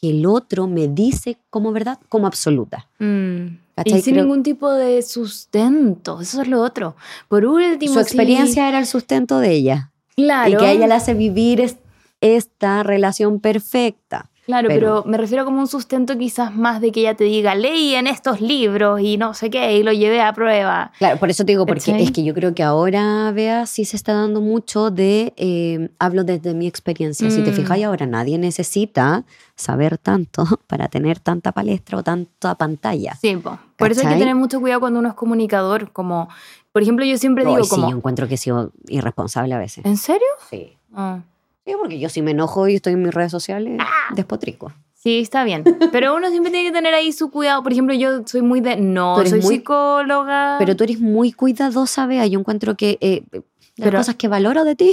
que el otro me dice como verdad, como absoluta. Mm. Y sin Creo- ningún tipo de sustento. Eso es lo otro. Por último, Su sí, experiencia era el sustento de ella. Claro. Y que a ella le hace vivir es- esta relación perfecta. Claro, Pero- pero, me refiero como un sustento quizás más de que ella te diga, leí en estos libros y no sé qué, y lo llevé a prueba. Claro, por eso te digo, porque ¿Cachai? es que yo creo que ahora, vea, sí se está dando mucho de, eh, hablo desde mi experiencia. Si te Mm. fijas, ahora nadie necesita saber tanto <laughs> para tener tanta palestra o tanta pantalla. Sí, po. por eso hay que tener mucho cuidado cuando uno es comunicador. Como, por ejemplo, yo siempre Ay, digo sí, como, yo encuentro que he sido irresponsable a veces. ¿en serio? Sí. Ah. Sí, porque yo si me enojo y estoy en mis redes sociales, despotrico. Sí, está bien. Pero uno siempre tiene que tener ahí su cuidado. Por ejemplo, yo soy muy de, no, soy muy- psicóloga. Pero tú eres muy cuidadosa, Bea. Yo encuentro que eh, las Pero- cosas que valoro de ti,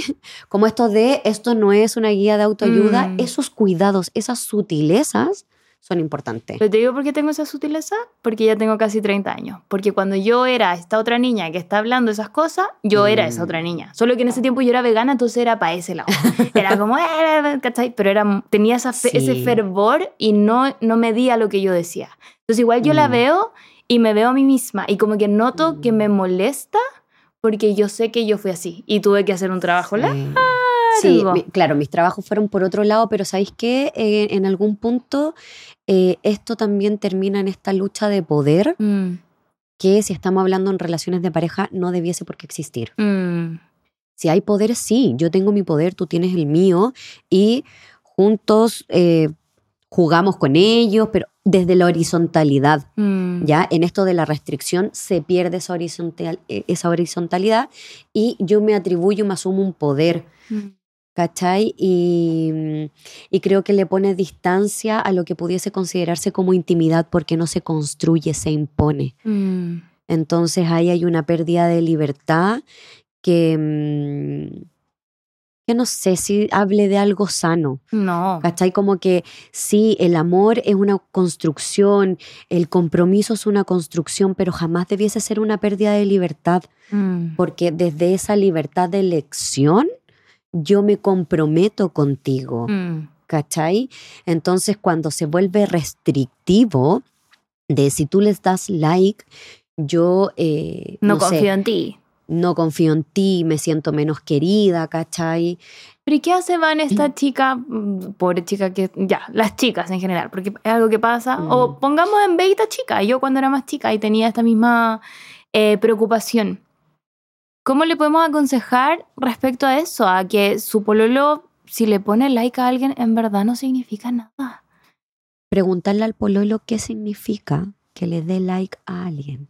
como esto de esto no es una guía de autoayuda, Mm. esos cuidados, esas sutilezas son importantes. Pero te digo por qué tengo esa sutileza, porque ya tengo casi 30 años. Porque cuando yo era esta otra niña que está hablando esas cosas, yo era esa Mm. otra niña. Solo que en ese tiempo yo era vegana, entonces era para ese lado. <laughs> Era como, eh, ¿cachai? Pero era, tenía esa fe- Sí. ese fervor y no, no medía lo que yo decía. Entonces igual yo la Mm. veo y me veo a mí misma y como que noto que Mm. me me molesta porque yo sé que yo fui así y tuve que hacer un trabajo largo. Sí, mi- claro, mis trabajos fueron por otro lado, pero ¿sabéis qué? Eh, en algún punto eh, esto también termina en esta lucha de poder Mm, que si estamos hablando en relaciones de pareja no debiese por qué existir. mm, Si hay poder, sí, yo tengo mi poder, tú tienes el mío y juntos eh, jugamos con ellos, pero desde la horizontalidad. mm. Ya en esto de la restricción se pierde esa, horizontal, esa horizontalidad y yo me atribuyo, me asumo un poder. Mm. ¿Cachai? Y, mm, y creo que le pone distancia a lo que pudiese considerarse como intimidad porque no se construye, se impone. Mm. Entonces ahí hay una pérdida de libertad que, mm, que no sé si hable de algo sano. No. ¿Cachai? Como que sí, el amor es una construcción, el compromiso es una construcción, pero jamás debiese ser una pérdida de libertad, Mm. porque desde esa libertad de elección yo me comprometo contigo, Mm. ¿cachai? Entonces cuando se vuelve restrictivo, de si tú les das like, yo eh, No, no sé, confío en ti. no confío en ti, me siento menos querida, ¿cachai? ¿Pero y qué hace Van esta chica, mm, pobre chica que, ya, las chicas en general, porque es algo que pasa, Mm. o pongamos en Beita chica, yo cuando era más chica y tenía esta misma eh, preocupación, ¿cómo le podemos aconsejar respecto a eso? A que su pololo, si le pone like a alguien, en verdad no significa nada. Preguntarle al pololo qué significa que le dé like a alguien.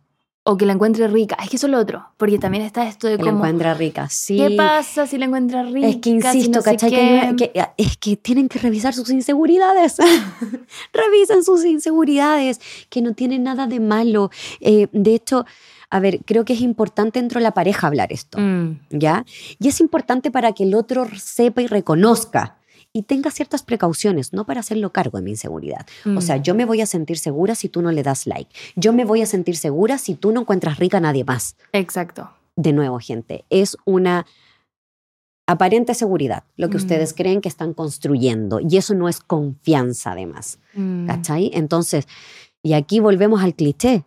O que la encuentre rica. Es que eso es lo otro, porque también está esto de Que la cómo... encuentra rica, sí. ¿Qué pasa si la encuentra rica? Es que si insisto, no sé ¿cachai? Que, que- es que tienen que revisar sus inseguridades. <laughs> Revisen sus inseguridades, que no tienen nada de malo. Eh, de hecho, a ver, creo que es importante dentro de la pareja hablar esto, Mm, ¿ya? Y es importante para que el otro sepa y reconozca y tenga ciertas precauciones, no para hacerlo cargo de mi inseguridad. mm. O sea, yo me voy a sentir segura si tú no le das like. Yo me voy a sentir segura si tú no encuentras rica a nadie más. Exacto. De nuevo, gente, es una aparente seguridad lo que Mm. ustedes creen que están construyendo. Y eso no es confianza, además. Mm. ¿Cachai? Entonces, y aquí volvemos al cliché.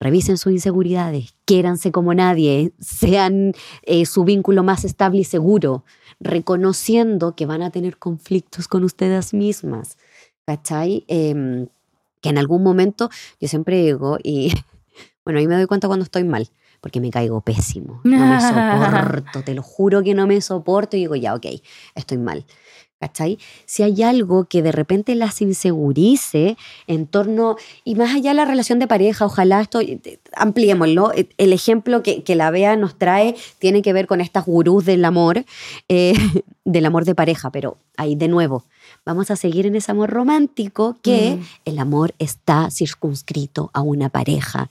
Revisen sus inseguridades, quiéranse como nadie, sean eh, su vínculo más estable y seguro, reconociendo que van a tener conflictos con ustedes mismas, ¿cachai? Em, que en algún momento yo siempre digo, y <laughs> bueno, ahí me doy cuenta cuando estoy mal, porque me caigo pésimo, no me <laughs> soporto, te lo juro que no me soporto y digo, ya, ok, estoy mal. ¿Cachai? Si hay algo que de repente las insegurice en torno, y más allá de la relación de pareja, ojalá esto, eh, ampliémoslo, eh, el ejemplo que, que la Bea nos trae tiene que ver con estas gurús del amor, eh, <laughs> del amor de pareja, pero ahí de nuevo, vamos a seguir en ese amor romántico que Mm. el amor está circunscrito a una pareja.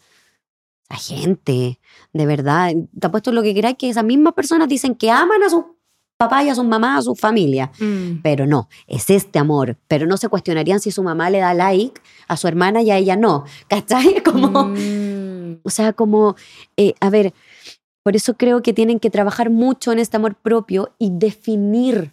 La gente, de verdad, te apuesto lo que queráis que esas mismas personas dicen que aman a sus papás y a sus mamás, a su familia. Mm. Pero no, es este amor. Pero no se cuestionarían si su mamá le da like a su hermana y a ella no. ¿Cachai? <laughs> Como, Mm. o sea, como, eh, a ver, por eso creo que tienen que trabajar mucho en este amor propio y definir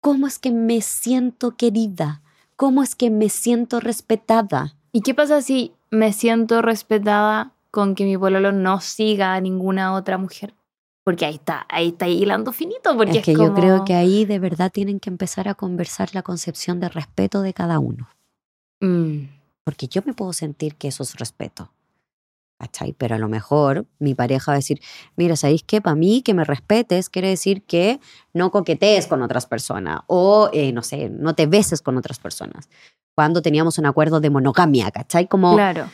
cómo es que me siento querida, cómo es que me siento respetada. ¿Y qué pasa si me siento respetada con que mi pololo no siga a ninguna otra mujer? Porque ahí está, ahí está hilando finito, porque es, es que yo como- creo que ahí de verdad tienen que empezar a conversar la concepción de respeto de cada uno. Mm. Porque yo me puedo sentir que eso es respeto. ¿Cachai? Pero a lo mejor mi pareja va a decir, mira, ¿sabéis qué? Para mí que me respetes quiere decir que no coquetees con otras personas o, eh, no sé, no te beses con otras personas. Cuando teníamos un acuerdo de monogamia, ¿cachai? Como, Claro.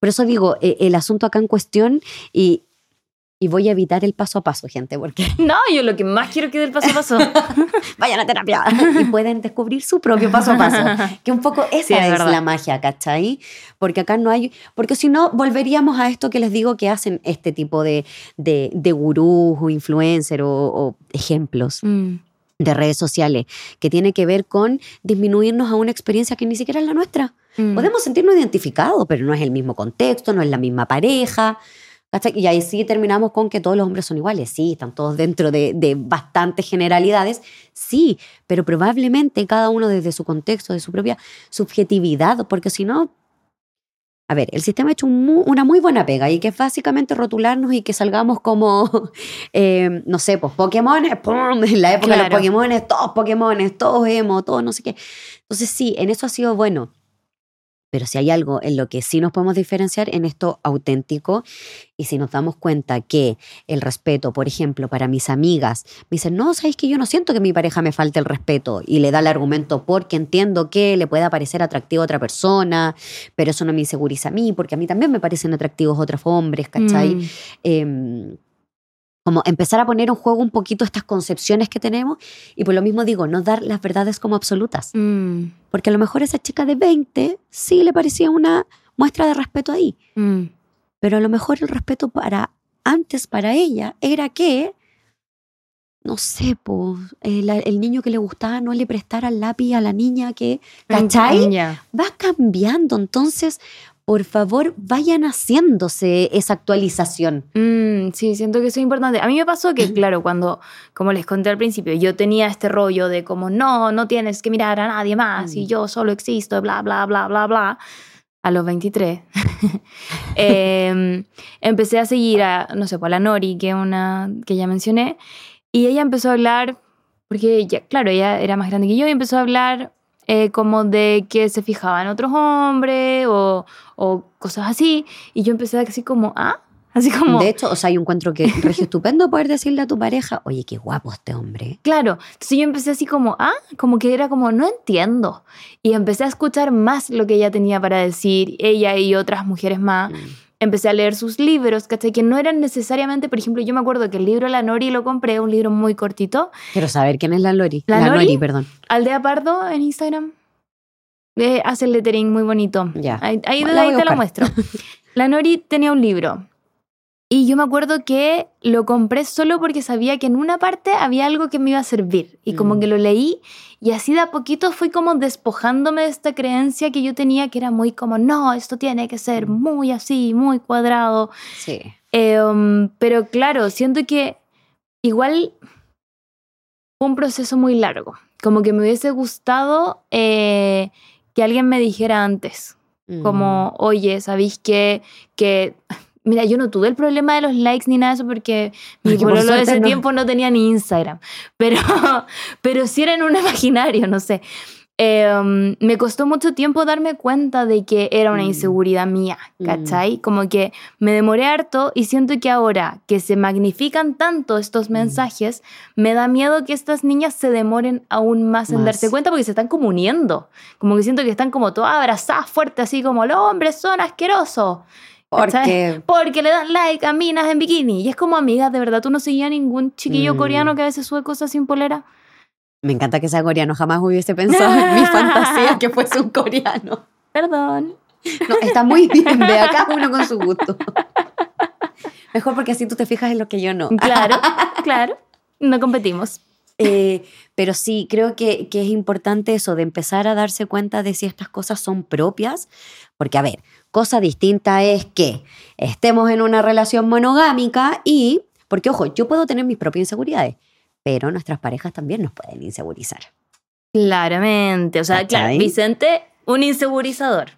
Por eso digo, eh, el asunto acá en cuestión y, y voy a evitar el paso a paso, gente, porque <laughs> No, yo lo que más quiero que dé el paso a paso. <laughs> vayan a terapia <laughs> y pueden descubrir su propio paso a paso. Que un poco esa Sí, es es, la magia, ¿cachai? Porque acá no hay, porque si no, volveríamos a esto que les digo que hacen este tipo de, de, de gurús o influencer o, o ejemplos Mm. de redes sociales, que tiene que ver con disminuirnos a una experiencia que ni siquiera es la nuestra. Mm. Podemos sentirnos identificados, pero no es el mismo contexto, no es la misma pareja. ¿Cachai? Y ahí sí terminamos con que todos los hombres son iguales. Sí, están todos dentro de, de bastantes generalidades. Sí, pero probablemente cada uno desde su contexto, de su propia subjetividad, porque si no. A ver, el sistema ha hecho un una muy buena pega y que es básicamente rotularnos y que salgamos como, <laughs> eh, no sé, pues Pokémon, ¡pum! en la época de los Pokémon, todos Pokémon, todos emo, todos no sé qué. Entonces sí, en eso ha sido bueno. Pero si hay algo en lo que sí nos podemos diferenciar en esto auténtico y si nos damos cuenta que el respeto, por ejemplo, para mis amigas, me dicen, no, sabéis que yo no siento que mi pareja me falte el respeto y le da el argumento porque entiendo que le pueda parecer atractivo a otra persona, pero eso no me inseguriza a mí porque a mí también me parecen atractivos otros hombres, ¿cachai? Mm. em, como empezar a poner en juego un poquito estas concepciones que tenemos y por lo mismo digo, no dar las verdades como absolutas. Mm. Porque a lo mejor esa chica de 20 sí le parecía una muestra de respeto ahí, Mm. pero a lo mejor el respeto para antes para ella era que, no sé, pues, el, el niño que le gustaba no le prestara el lápiz a la niña que, ¿cachai? Va cambiando, entonces, por favor, vayan haciéndose esa actualización. Mm, sí, siento que eso es importante. A mí me pasó que, claro, cuando, como les conté al principio, yo tenía este rollo de como, no, no tienes que mirar a nadie más y Mm. yo solo existo, bla, bla, bla, bla, bla, a los 23. <laughs> Em, empecé a seguir a, no sé, pues, a la Nori, que, una, que ya mencioné, y ella empezó a hablar, porque ella, claro, ella era más grande que yo, y empezó a hablar eh, como de que se fijaba en otros hombres o, o cosas así, y yo empecé así como, ah, <laughs> así como... De hecho, o sea, yo encuentro que <laughs> regio estupendo poder decirle a tu pareja, oye, qué guapo este hombre. Claro, entonces yo empecé así como, ah, como que era como, no entiendo. Y empecé a escuchar más lo que ella tenía para decir, ella y otras mujeres más. Mm. Empecé a leer sus libros, ¿cachai? Que no eran necesariamente, por ejemplo, yo me acuerdo que el libro La Nori lo compré, un libro muy cortito. Quiero saber quién es la Lori. ¿La Lori? perdón. Aldea Pardo en Instagram. Eh, hace el lettering muy bonito. Ya. Ahí, ahí, La te lo muestro. <laughs> La Nori tenía un libro. Y yo me acuerdo que lo compré solo porque sabía que en una parte había algo que me iba a servir. Y como Mm. que lo leí y así de a poquito fui como despojándome de esta creencia que yo tenía que era muy como, no, esto tiene que ser Mm. muy así, muy cuadrado. Sí. Eh, um, pero claro, siento que igual fue un proceso muy largo. Como que me hubiese gustado eh, que alguien me dijera antes. Como, oye, ¿sabéis que, que... Mira, yo no tuve el problema de los likes ni nada de eso porque mi pololo de ese no. tiempo no tenía ni Instagram. Pero, <laughs> pero sí era en un <laughs> imaginario, no sé. Eh, me costó mucho tiempo darme cuenta de que era una Mm. inseguridad mía, Mm. ¿cachai? Como que me demoré harto y siento que ahora que se magnifican tanto estos Mm. mensajes, me da miedo que estas niñas se demoren aún más en darse cuenta porque se están como uniendo. Como que siento que están como todas abrazadas fuerte, así como los hombres son asquerosos. Porque Porque le dan like a minas en bikini. Y es como, amigas, de verdad, tú no seguías ningún chiquillo Mm. coreano que a veces sube cosas sin polera. me encanta que sea coreano. Jamás hubiese pensado en mi <laughs> fantasía que fuese un coreano. Perdón. No, está muy <laughs> bien. Ve acá uno con su gusto. Mejor porque así tú te fijas en lo que yo no. Claro, <laughs> claro. No competimos. Eh, pero sí, creo que, que es importante eso, de empezar a darse cuenta de si estas cosas son propias. Porque, a ver, cosa distinta es que estemos en una relación monogámica y, porque, ojo, yo puedo tener mis propias inseguridades, pero nuestras parejas también nos pueden insegurizar. Claramente. O sea, ¿Cachai? claro, Vicente, un insegurizador.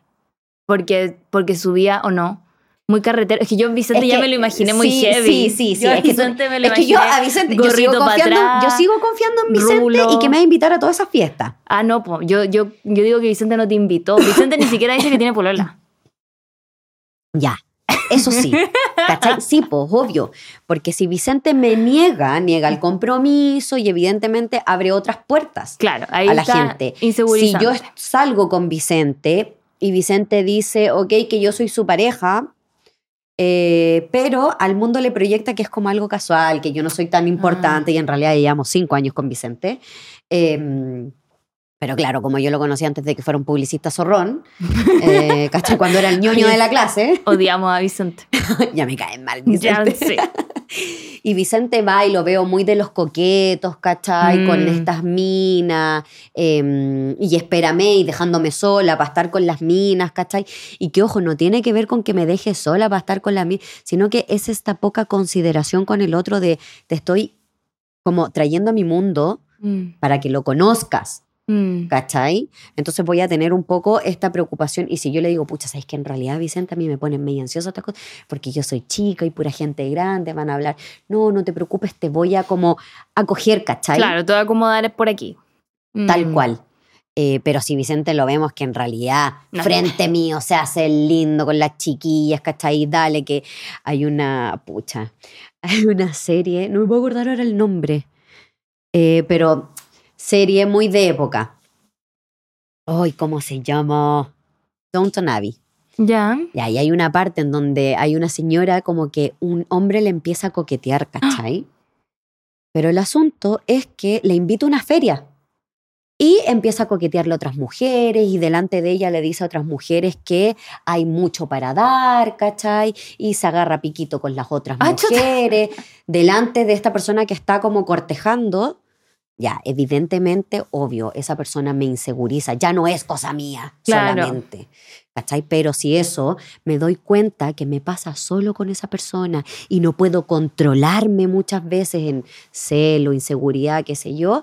Porque, porque subía o no. Muy carretero. Es que yo a Vicente Es ya que- me lo imaginé muy sí, heavy. Sí, sí, sí. Yo a es que, Vicente me lo es que yo a Vicente yo sigo, confiando, atrás, yo sigo confiando en Vicente rulo. y que me va a invitar a todas esas fiestas. Ah, no, po. Yo, yo, yo digo que Vicente no te invitó. Vicente ni siquiera dice que tiene polola. Ya, eso sí. ¿Cachai? Sí, pues, obvio. Porque si Vicente me niega, niega el compromiso y evidentemente abre otras puertas Claro, ahí a la está gente. Si yo salgo con Vicente y Vicente dice, ok, que yo soy su pareja, eh, pero al mundo le proyecta que es como algo casual, que yo no soy tan Ah. importante y en realidad llevamos cinco años con Vicente. Eh, pero claro, como yo lo conocí antes de que fuera un publicista zorrón, eh, <laughs> ¿cachai? Cuando era el ñoño de la clase, Odiamos a Vicente. <laughs> ya me caen mal Ya Vicente. <laughs> Y Vicente va y lo veo muy de los coquetos, ¿cachai? Con Mm. estas minas, eh, y espérame y dejándome sola para estar con las minas, ¿cachai? Y que, ojo, no tiene que ver con que me deje sola para estar con las minas, sino que es esta poca consideración con el otro de te estoy como trayendo a mi mundo Mm, para que lo conozcas, mm. ¿cachai? Entonces voy a tener un poco esta preocupación y si yo le digo, pucha, ¿sabes que en realidad Vicente a mí me ponen medio ansiosa estas cosas? Porque yo soy chica y pura gente grande, van a hablar, no, no te preocupes, te voy a como acoger, ¿cachai? Claro, te voy a acomodar por aquí. Tal Mm. cual. Eh, pero si Vicente lo vemos que en realidad No. frente mío se hace el lindo con las chiquillas, ¿cachai? Dale que hay una, pucha, <laughs> hay una serie, no me puedo acordar ahora el nombre, eh, pero serie muy de época. Ay, ¿cómo se llama? Downton Abbey. Ya. Y hay una parte en donde hay una señora como que un hombre le empieza a coquetear, ¿cachai? Pero el asunto es que le invita a una feria y empieza a coquetearle a otras mujeres y delante de ella le dice a otras mujeres que hay mucho para dar, ¿cachai? Y se agarra piquito con las otras Ah, mujeres delante de esta persona que está como cortejando. Ya, evidentemente, obvio, esa persona me inseguriza, ya no es cosa mía Claro. solamente. ¿Cachai? Pero si eso me doy cuenta que me pasa solo con esa persona y no puedo controlarme muchas veces en celo, inseguridad, qué sé yo,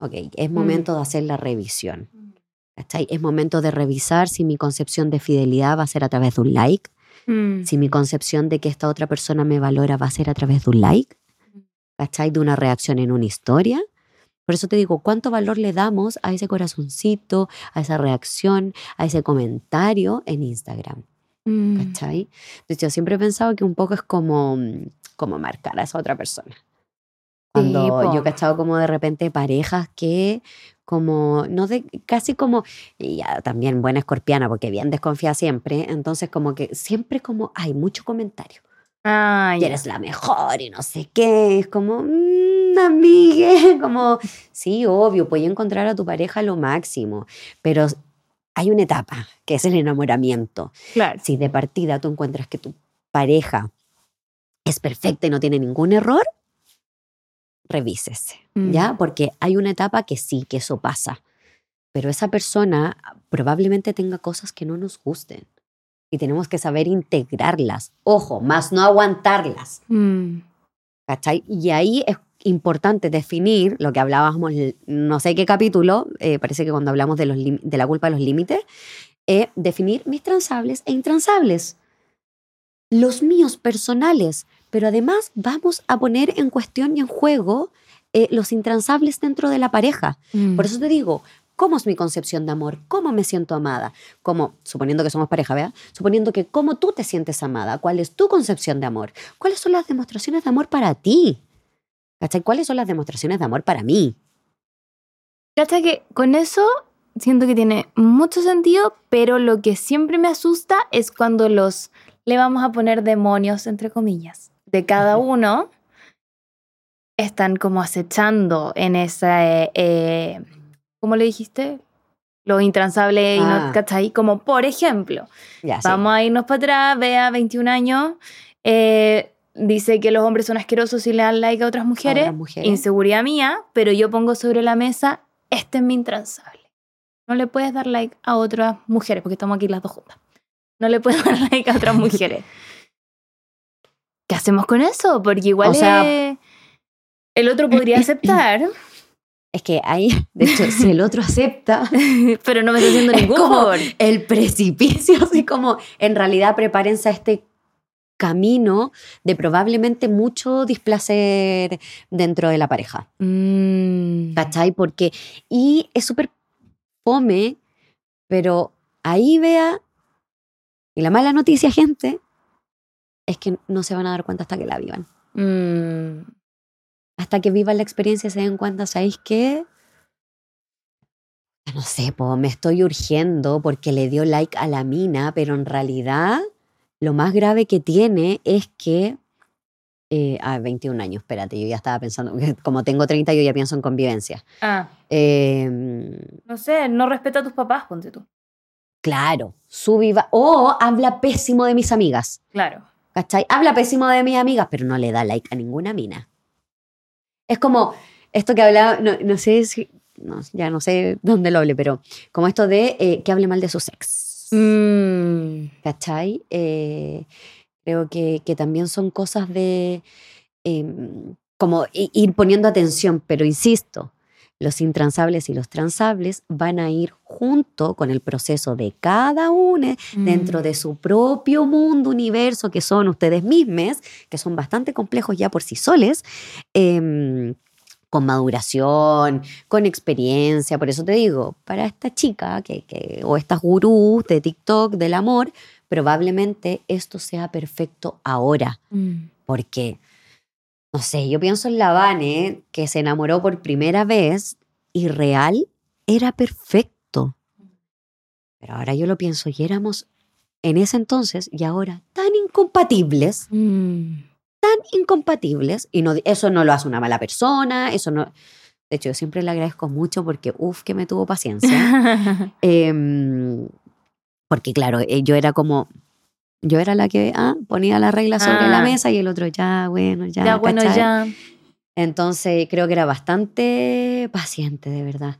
ok, es momento de hacer la revisión. ¿Cachai? Es momento de revisar si mi concepción de fidelidad va a ser a través de un like, Mm. si mi concepción de que esta otra persona me valora va a ser a través de un like, ¿cachai? De una reacción en una historia. Por eso te digo, ¿cuánto valor le damos a ese corazoncito, a esa reacción, a ese comentario en Instagram? Mm. ¿Cachai? Entonces yo siempre he pensado que un poco es como, como marcar a esa otra persona. Cuando po. yo he cachado como de repente parejas que como, no de, casi como, y ya también buena escorpiana porque bien desconfía siempre, entonces como que siempre como hay mucho comentario. Ah, Y eres la mejor y no sé qué, es como, mmm, amigue, <laughs> como, sí, obvio, puedes encontrar a tu pareja lo máximo, pero hay una etapa que es el enamoramiento. Claro. Si de partida tú encuentras que tu pareja es perfecta y no tiene ningún error, revísese, Mm. ¿ya? Porque hay una etapa que sí, que eso pasa. Pero esa persona probablemente tenga cosas que no nos gusten. Y tenemos que saber integrarlas. Ojo, más no aguantarlas. Mm. ¿Cachai? Y ahí es importante definir lo que hablábamos, no sé qué capítulo, eh, parece que cuando hablamos de, los de la culpa de los límites, es definir mis transables e intransables. Los míos personales, pero además vamos a poner en cuestión y en juego eh, los intransables dentro de la pareja. Mm. Por eso te digo, ¿cómo es mi concepción de amor? ¿Cómo me siento amada? ¿Cómo, suponiendo que somos pareja, ¿verdad? Suponiendo que cómo tú te sientes amada, ¿cuál es tu concepción de amor? ¿Cuáles son las demostraciones de amor para ti? ¿Cachai? ¿Cuáles son las demostraciones de amor para mí? Hasta que con eso siento que tiene mucho sentido, pero lo que siempre me asusta es cuando los le vamos a poner demonios, entre comillas, de cada uno, están como acechando en esa, eh, eh, ¿cómo le dijiste? Lo intransable y Ah. no, ¿cachai? Como por ejemplo, Ya, sí. Vamos a irnos para atrás, vea 21 años, eh, dice que los hombres son asquerosos y le dan like a otras mujeres, otras mujeres. inseguridad mía, pero yo pongo sobre la mesa, este es mi intransable. No le puedes dar like a otras mujeres, porque estamos aquí las dos juntas. No le puedes <laughs> dar like a otras mujeres. ¿Qué hacemos con eso? Porque igual O sea- el otro podría <clears throat> aceptar, Es que ahí, <laughs> de hecho, si el otro acepta, <laughs> pero no me está haciendo <laughs> ningún favor. el precipicio, así como en realidad prepárense a este camino de probablemente mucho displacer dentro de la pareja. Mm. ¿Cachai? Porque, y es súper fome, pero ahí vea, y la mala noticia, gente, es que no se van a dar cuenta hasta que la vivan. Mm. Hasta que vivan la experiencia y se den cuenta, ¿sabéis qué? No sé, po, me estoy urgiendo porque le dio like a la mina, pero en realidad lo más grave que tiene es que... Eh, ah, 21 años, espérate, yo ya estaba pensando, <laughs> como tengo 30 yo ya pienso en convivencia. Ah, Em, no sé, no respeta a tus papás, ponte tú. Claro, su viva. O habla pésimo de mis amigas. Claro. ¿Cachai? Habla pésimo de mis amigas, pero no le da like a ninguna mina. Es como esto que hablaba, no, no sé si. no, ya no sé dónde lo hable, pero como esto de eh, que hable mal de su sex. Mm. ¿Cachai? Eh, creo que, que también son cosas de. em, como ir poniendo atención, pero insisto, los intransables y los transables van a ir junto con el proceso de cada uno dentro Mm. de su propio mundo, universo, que son ustedes mismos, que son bastante complejos ya por sí soles, em, con maduración, con experiencia. Por eso te digo, para esta chica que, que- o estas gurús de TikTok del amor, probablemente esto sea perfecto ahora, Mm. porque, no sé, yo pienso en la Vane, que se enamoró por primera vez y real era perfecto. Pero ahora yo lo pienso y éramos en ese entonces y ahora tan incompatibles, Mm. tan incompatibles, y no, eso no lo hace una mala persona, eso no... De hecho, yo siempre le agradezco mucho porque, uff, que me tuvo paciencia. <laughs> Em, porque claro, eh, yo era como, yo era la que ah, ponía la regla sobre la Ah. mesa y el otro ya, bueno, ya. ya, bueno, ¿cachai? ya. Entonces creo que era bastante paciente, de verdad.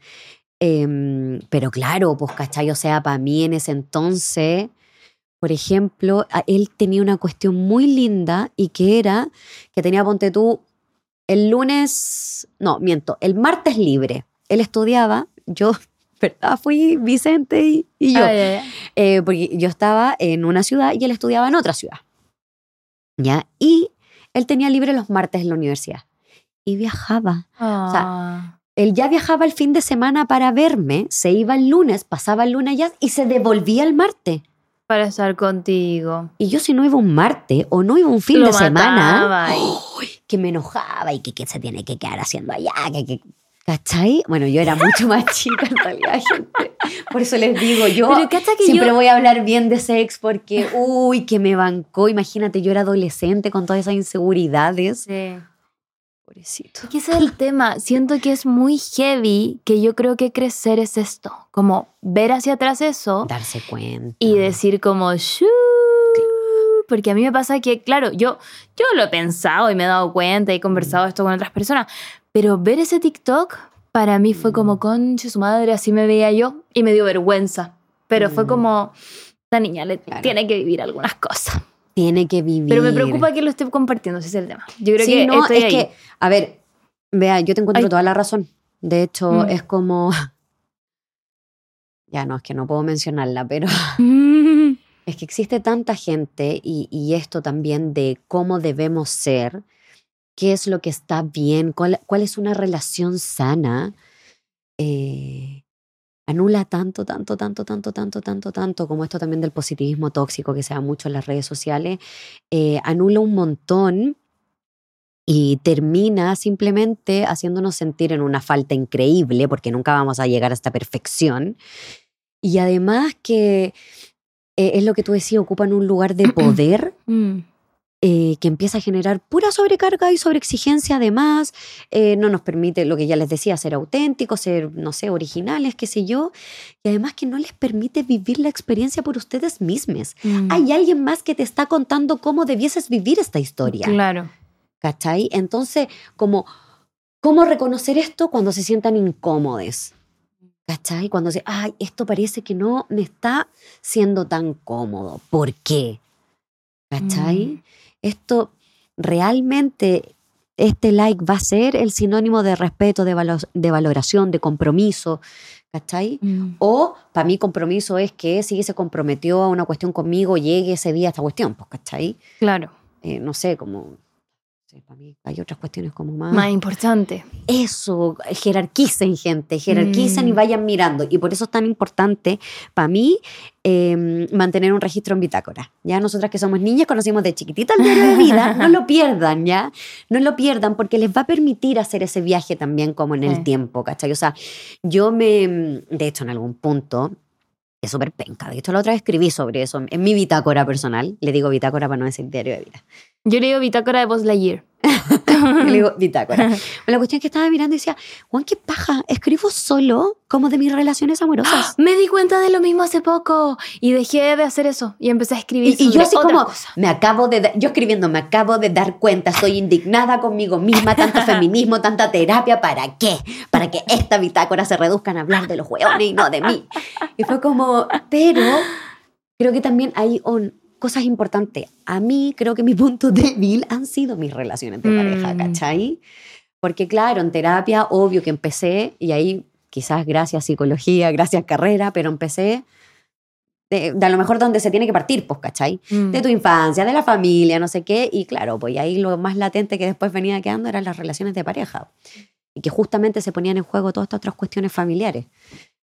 Em, pero claro, pues, ¿cachai? O sea, para mí en ese entonces, por ejemplo, él tenía una cuestión muy linda y que era que tenía, ponte tú, el lunes, no, miento, el martes libre. Él estudiaba, yo, ¿verdad? Fui Vicente y, y yo. Ya, ya. Eh, porque yo estaba en una ciudad y él estudiaba en otra ciudad. ¿Ya? Y él tenía libre los martes en la universidad. Y viajaba. Ah. Él ya viajaba el fin de semana para verme, se iba el lunes, pasaba el lunes allá y se devolvía el martes. para estar contigo. Y yo si no iba un martes o no iba un fin Lo de semana, que me enojaba y que, que se tiene que quedar haciendo allá, que, que- ¿cachai? Bueno, yo era mucho más <laughs> chica en realidad, gente. Por eso les digo, yo Pero que siempre yo... voy a hablar bien de sex porque, uy, que me bancó. Imagínate, yo era adolescente con todas esas inseguridades. Sí. Pobrecito. Ese es el tema. Siento que es muy heavy, que yo creo que crecer es esto. Como ver hacia atrás eso Darse cuenta. y decir como, "Shoo". porque a mí me pasa que, claro, yo, yo lo he pensado y me he dado cuenta y he conversado esto con otras personas, pero ver ese TikTok para mí fue como, Mm. conche su madre, así me veía yo y me dio vergüenza. Pero fue Mm. como, esta niña le Claro. tiene que vivir algunas cosas. Tiene que vivir. Pero me preocupa que lo esté compartiendo, ese es el tema. Yo creo sí, que no, estoy es ahí. que, a ver, vea, yo te encuentro Ay. toda la razón. De hecho, Mm. es como. <laughs> ya no, es que no puedo mencionarla, pero Mm. <laughs> es que existe tanta gente y, y esto también de cómo debemos ser, qué es lo que está bien, cuál, cuál es una relación sana, eh, anula tanto, tanto, tanto, tanto, tanto, tanto, tanto, como esto también del positivismo tóxico que se da mucho en las redes sociales, eh, anula un montón y termina simplemente haciéndonos sentir en una falta increíble, porque nunca vamos a llegar a esta perfección. Y además que eh, es lo que tú decías, ocupan un lugar de <clears throat> poder Mm. Eh, que empieza a generar pura sobrecarga y sobreexigencia además, eh, no nos permite, lo que ya les decía, ser auténticos, ser, no sé, originales, qué sé yo, y además que no les permite vivir la experiencia por ustedes mismos. Mm. Hay alguien más que te está contando cómo debieses vivir esta historia. Claro. ¿Cachai? Entonces, como, ¿cómo reconocer esto cuando se sientan incómodos? ¿Cachai? Cuando se, ay, esto parece que no me está siendo tan cómodo. ¿Por qué? ¿Cachai? Mm. Esto realmente, este like va a ser el sinónimo de respeto, de, valo- de valoración, de compromiso. ¿Cachai? Mm. O para mí compromiso es que si se comprometió a una cuestión conmigo, llegue ese día a esta cuestión, pues, ¿cachai? Claro. Eh, no sé, como... Para mí hay otras cuestiones como más... Más importante. Eso, jerarquicen gente, jerarquicen y Mm. vayan mirando. Y por eso es tan importante para mí eh, mantener un registro en bitácora. Ya nosotras que somos niñas conocimos de chiquitita el diario de vida, no lo <laughs> pierdan, ¿ya? No lo pierdan porque les va a permitir hacer ese viaje también como en el Sí. tiempo, ¿cachai? O sea, yo me, de hecho en algún punto, es súper penca, de hecho la otra vez escribí sobre eso en mi bitácora personal, le digo bitácora para no decir diario de vida. Yo le digo bitácora de Buzz Lightyear. Yo <laughs> le digo <laughs> bitácora. La cuestión es que estaba mirando y decía, Juan, qué paja, escribo solo como de mis relaciones amorosas. <gasps> Me di cuenta de lo mismo hace poco y dejé de hacer eso y empecé a escribir Y, y yo así otra como, cosa. me acabo de, yo escribiendo, me acabo de dar cuenta, estoy indignada conmigo misma, tanto <laughs> feminismo, tanta terapia, ¿para qué? Para que esta bitácora se reduzcan a hablar de los hueones y no de mí. Y fue como, pero creo que también hay un- cosas importantes. A mí creo que mi punto <laughs> débil han sido mis relaciones de pareja, Mm. ¿cachai? Porque claro, en terapia, obvio que empecé, y ahí quizás gracias psicología, gracias carrera, pero empecé de, de a lo mejor donde se tiene que partir, pues, ¿cachai? Mm. de tu infancia, de la familia, no sé qué, y claro, pues ahí lo más latente que después venía quedando eran las relaciones de pareja, y que justamente se ponían en juego todas estas otras cuestiones familiares,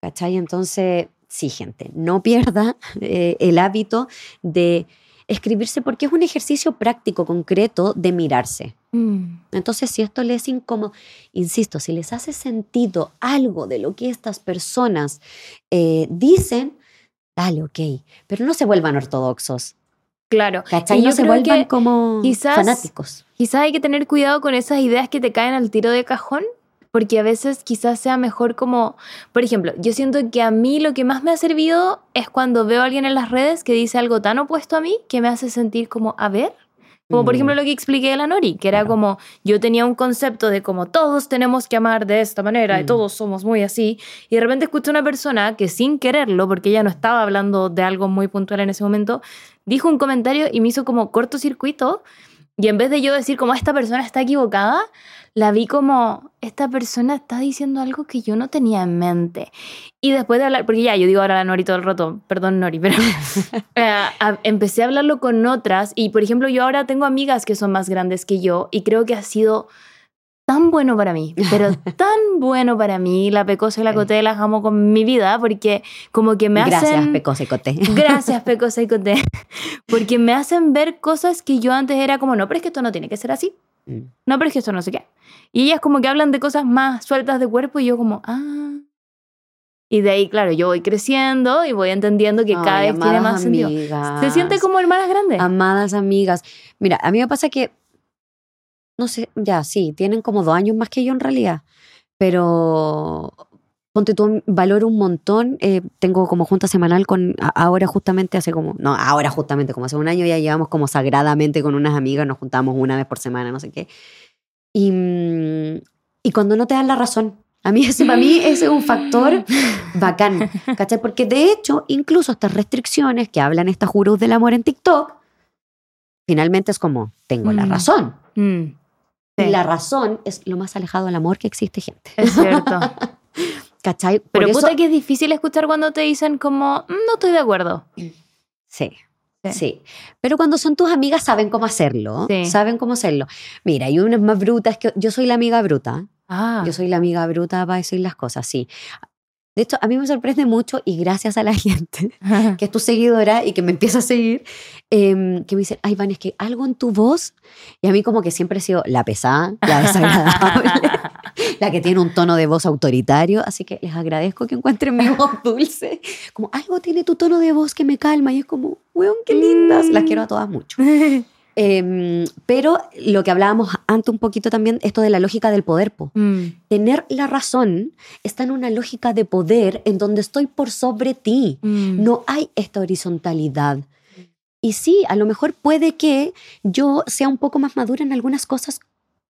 ¿cachai? Entonces, sí, gente, no pierda eh, el hábito de escribirse porque es un ejercicio práctico, concreto de mirarse. Mm. Entonces, si esto les es incómodo, insisto, si les hace sentido algo de lo que estas personas eh, dicen, dale, ok, pero no se vuelvan ortodoxos. Claro. ¿Cachai? Y No se vuelvan como quizás- fanáticos. Quizás hay que tener cuidado con esas ideas que te caen al tiro de cajón, porque a veces quizás sea mejor como, por ejemplo, yo siento que a mí lo que más me ha servido es cuando veo a alguien en las redes que dice algo tan opuesto a mí que me hace sentir como, a ver, como por ejemplo lo que expliqué de la Nori, que era como yo tenía un concepto de como todos tenemos que amar de esta manera y Mm. todos somos muy así, y de repente escuché a una persona que sin quererlo, porque ella no estaba hablando de algo muy puntual en ese momento, dijo un comentario y me hizo como cortocircuito, y en vez de yo decir como esta persona está equivocada, la vi como esta persona está diciendo algo que yo no tenía en mente. Y después de hablar, porque ya yo digo ahora la Nori todo el rato, perdón Nori, pero <laughs> a- empecé a hablarlo con otras y por ejemplo yo ahora tengo amigas que son más grandes que yo y creo que ha sido tan bueno para mí, pero <laughs> tan bueno para mí, la Pecosa y la. Coté las amo con mi vida porque como que me Gracias, hacen... Pecosa y Coté. <laughs> Gracias, Pecosa y Coté. Porque me hacen ver cosas que yo antes era como, no, pero es que esto no tiene que ser así. Mm. No, pero es que esto no sé qué. Y ellas como que hablan de cosas más sueltas de cuerpo y yo como, ah. Y de ahí, claro, yo voy creciendo y voy entendiendo que cada vez tiene más sentido. amigas. Se siente como hermanas grandes. Amadas amigas. Mira, a mí me pasa que, no sé, ya sí, tienen como dos años más que yo en realidad, pero ponte tú, valoro un montón. eh, tengo como junta semanal con, ahora justamente hace como, no, ahora justamente como hace un año ya llevamos como sagradamente con unas amigas, nos juntamos una vez por semana, no sé qué. Y, mm, y cuando no te dan la razón, a mí ese, para mí ese es un factor <laughs> bacán, ¿cachai? Porque de hecho, incluso estas restricciones que hablan estas gurús del amor en TikTok, finalmente es como, tengo la Mm. razón. Mm, Y sí, la razón es lo más alejado del amor que existe, gente. es cierto. <laughs> ¿Cachai? Por Pero eso- puta que es difícil escuchar cuando te dicen como, "Mm, no estoy de acuerdo. Sí, Sí. sí. Pero cuando son tus amigas saben cómo hacerlo. Sí. Saben cómo hacerlo. Mira, hay unas más brutas que yo soy la amiga bruta. Ah, Yo soy la amiga bruta para decir las cosas, sí. De hecho, a mí me sorprende mucho y gracias a la <laughs> gente que es tu seguidora y que me empieza a seguir, em, que me dice, ay, Van, es que algo en tu voz, y a mí como que siempre he sido la pesada, la desagradable, <laughs> la que tiene un tono de voz autoritario, así que les agradezco que encuentren mi voz <laughs> dulce. Como algo tiene tu tono de voz que me calma y es como, weón, qué lindas, las quiero a todas mucho. <laughs> Em, pero lo que hablábamos antes un poquito también, esto de la lógica del poder, po. Mm, Tener la razón está en una lógica de poder en donde estoy por sobre ti. mm. No hay esta horizontalidad. Y sí, a lo mejor puede que yo sea un poco más madura en algunas cosas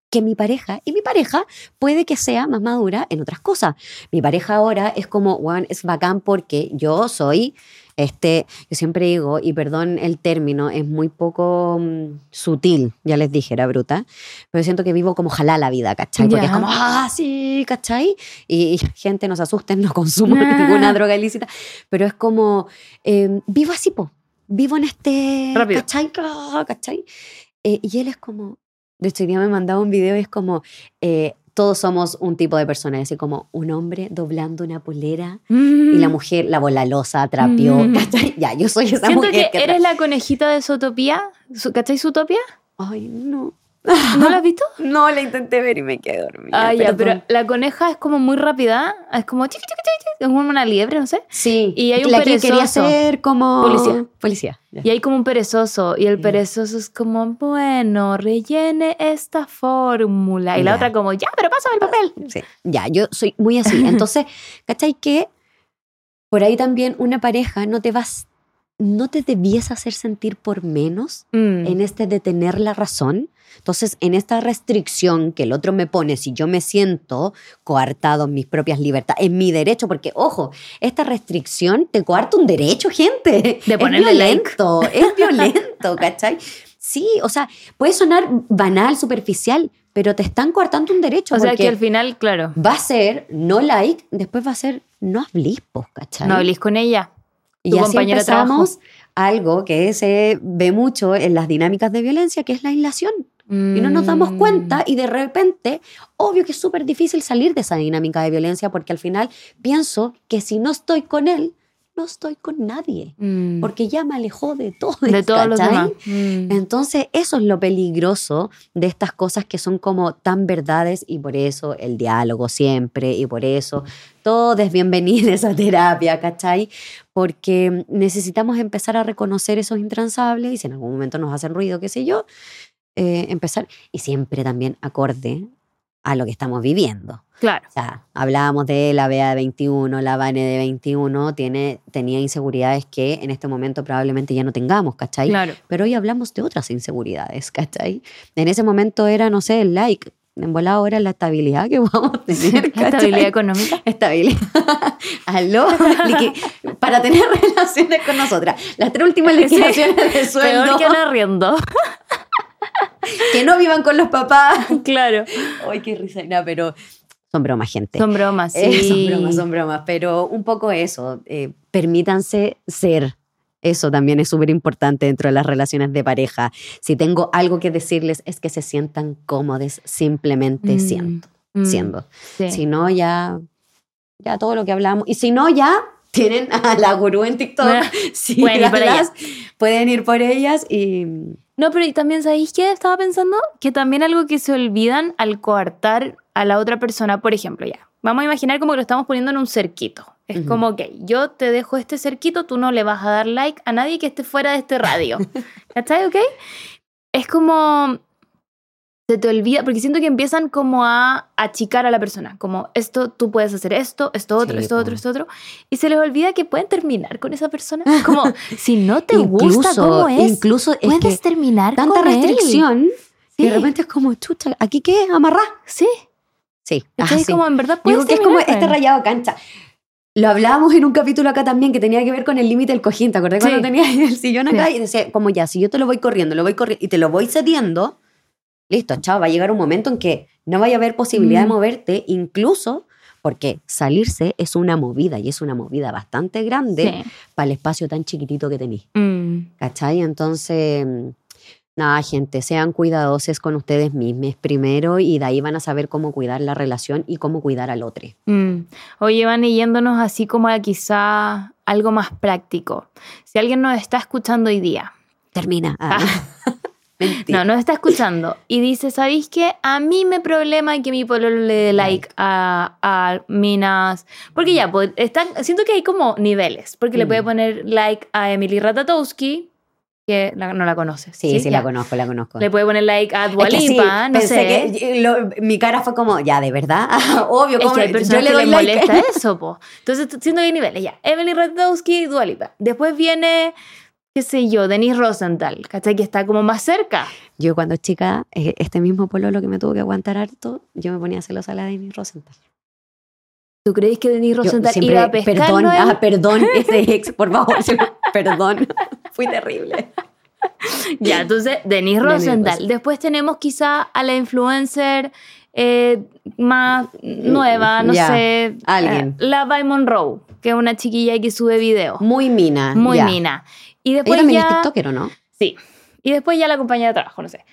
que mi pareja, y mi pareja puede que sea más madura en otras cosas. Mi pareja ahora es como, bueno, es bacán porque yo soy, este, yo siempre digo, y perdón el término, es muy poco mm, sutil, ya les dije, era bruta, pero siento que vivo como jalá la vida, ¿cachai? Porque Ya. es como, ah, sí, ¿cachai? Y, y gente, no se asusten, no consumo ninguna droga ilícita, pero es como, eh, vivo así, po. Vivo en este. Rápido. ¿Cachai? ¿Cachai? Eh, y él es como. De hecho, hoy día me mandaba un video y es como. eh, todos somos un tipo de persona, así como un hombre doblando una polera y la mujer, la volalosa, trapeó. Mm. ¿cachai? Ya, yo soy esa Siento mujer que que. eres la conejita de Zootopia. Su- ¿Cachai Zootopia? Ay, no. ¿No la has visto? <laughs> No, la intenté ver y me quedé dormida. Ah, ya, pero la coneja es como muy rápida. Es como chiqui, chiqui, chiqui, es como una liebre, no sé. Sí, y hay un la que quería perezoso. ser como. Policía. Policía. Y hay como un perezoso. Y el perezoso es como, bueno, rellene esta fórmula. Y la otra como, ya, pero pásame el papel. Sí, ya, yo soy muy así. <laughs> Entonces, ¿cachai? Que por ahí también una pareja no te vas, no te debías hacer sentir por menos Mm. en este de tener la razón. Entonces, en esta restricción que el otro me pone, si yo me siento coartado en mis propias libertades, en mi derecho, porque ojo, esta restricción te coarta un derecho, gente. De es ponerle like. violento, es violento, ¿cachai? Sí, o sea, puede sonar banal, superficial, pero te están coartando un derecho. O sea que al final, claro, va a ser no like, después va a ser no hablís, po, ¿cachai? no hablís con ella. y tu así de trabajo. empezamos algo que se ve mucho en las dinámicas de violencia, que es la aislación. Y no nos damos Mm. cuenta y de repente, obvio que es súper difícil salir de esa dinámica de violencia porque al final pienso que si no estoy con él, no estoy con nadie. Mm. Porque ya me alejó de todo. de todos demás. Mm. Entonces, eso es lo peligroso de estas cosas que son como tan verdades y por eso el diálogo siempre y por eso todo es bienvenido esa terapia, ¿cachai? Porque necesitamos empezar a reconocer esos intransables y si en algún momento nos hacen ruido, qué sé yo, eh, empezar y siempre también acorde a lo que estamos viviendo. Claro. O sea, hablábamos de la Bea de 21, la Vane de 21, tiene, tenía inseguridades que en este momento probablemente ya no tengamos, ¿cachai? Claro. Pero hoy hablamos de otras inseguridades, ¿cachai? En ese momento era, no sé, el like. En volado ahora la estabilidad que <laughs> vamos a tener, <laughs> ¿cachai? Estabilidad económica. Estabilidad. <laughs> Aló. Para tener relaciones con nosotras. Las tres últimas liquidaciones de sueldo. Peor que un arriendo. Que no vivan con los papás. <laughs> claro. Ay, qué risa. No, pero son bromas, gente. Son bromas, sí. Eh, son bromas, son bromas, pero un poco eso, eh, permítanse ser. Eso también es súper importante dentro de las relaciones de pareja. Si tengo algo que decirles es que se sientan cómodos simplemente Mm, siendo. mm, siendo. sí. Si no, ya, ya todo lo que hablamos. Y si no, ya tienen a la gurú en TikTok. <laughs> Pueden ir por Síganlas, pueden ir por ellas y... No, pero y también, ¿sabéis qué? Estaba pensando que también algo que se olvidan al coartar a la otra persona, por ejemplo, ya. Vamos a imaginar como que lo estamos poniendo en un cerquito. Es como que yo te dejo este cerquito, tú no le vas a dar like a nadie que esté fuera de este radio. <laughs> ¿Cachai? ¿Ok? Es como... Se te olvida, porque siento que empiezan como a achicar a la persona, como esto, tú puedes hacer esto, esto otro, Sí, esto otro, esto otro, y se les olvida que pueden terminar con esa persona. Como, <laughs> si no te gusta cómo es, Incluso es puedes que terminar tanta con él. restricción y de Sí. repente es como, chucha, ¿aquí qué? ¿Amarrá? Sí. Sí, ¿Cachai? así. Como en verdad puedes que es como este rayado cancha. Lo hablábamos en un capítulo acá también que tenía que ver con el límite del cojín. ¿Te acordás Sí. cuando tenías el sillón acá Sí. y decía, como ya, si yo te lo voy corriendo, lo voy corriendo y te lo voy cediendo, listo, chao, va a llegar un momento en que no vaya a haber posibilidad de Mm. moverte, incluso Porque salirse es una movida y es una movida bastante grande Sí. para el espacio tan chiquitito que tenéis. Mm. ¿Cachai? Entonces, nada, gente, sean cuidadosos con ustedes mismos primero y de ahí van a saber cómo cuidar la relación y cómo cuidar al otro. Mm. Oye, van yéndonos así como a quizá algo más práctico. Si alguien nos está escuchando hoy día, Termina. Ah. <laughs> Mentira. no, nos está escuchando y dice, ¿sabéis qué? A mí me problema que mi pololo le dé like a, a minas. Porque ya, pues, están, siento que hay como niveles. Porque le Mm. puede poner like a Emily Ratatowski, que la- no la conoces. Sí, sí, Ya. la conozco, la conozco. Le puede poner like a Dua Es que sí, Lipa, no pensé sé. que lo- mi cara fue como, ya, de verdad, <laughs> obvio, Es como que hay yo personas le que doy les like. molesta <laughs> eso, po. Entonces, siento que hay niveles, ya. Emily Ratajkowski, Dua Lipa. Después viene, qué sé yo, Denise Rosenthal, ¿cachai? Que está como más cerca. Yo cuando chica, eh, este mismo pololo que me tuvo que aguantar harto, yo me ponía celosa a la de mi Rosenthal. ¿Tú crees que Denise Rosenthal siempre, iba a pescar? perdón, no, ah, perdón, ese ex, por favor, perdón, <laughs> fui terrible. <laughs> Ya, entonces, Denise Rosenthal. Rosenthal. Después tenemos quizá a la influencer eh, más nueva, no sé. alguien. eh, la Vi Monroe, que es una chiquilla que sube videos. Muy mina. Muy mina. Y Ella después también ya... es TikToker, ¿o no? Sí. Y después ya la compañía de trabajo, no sé.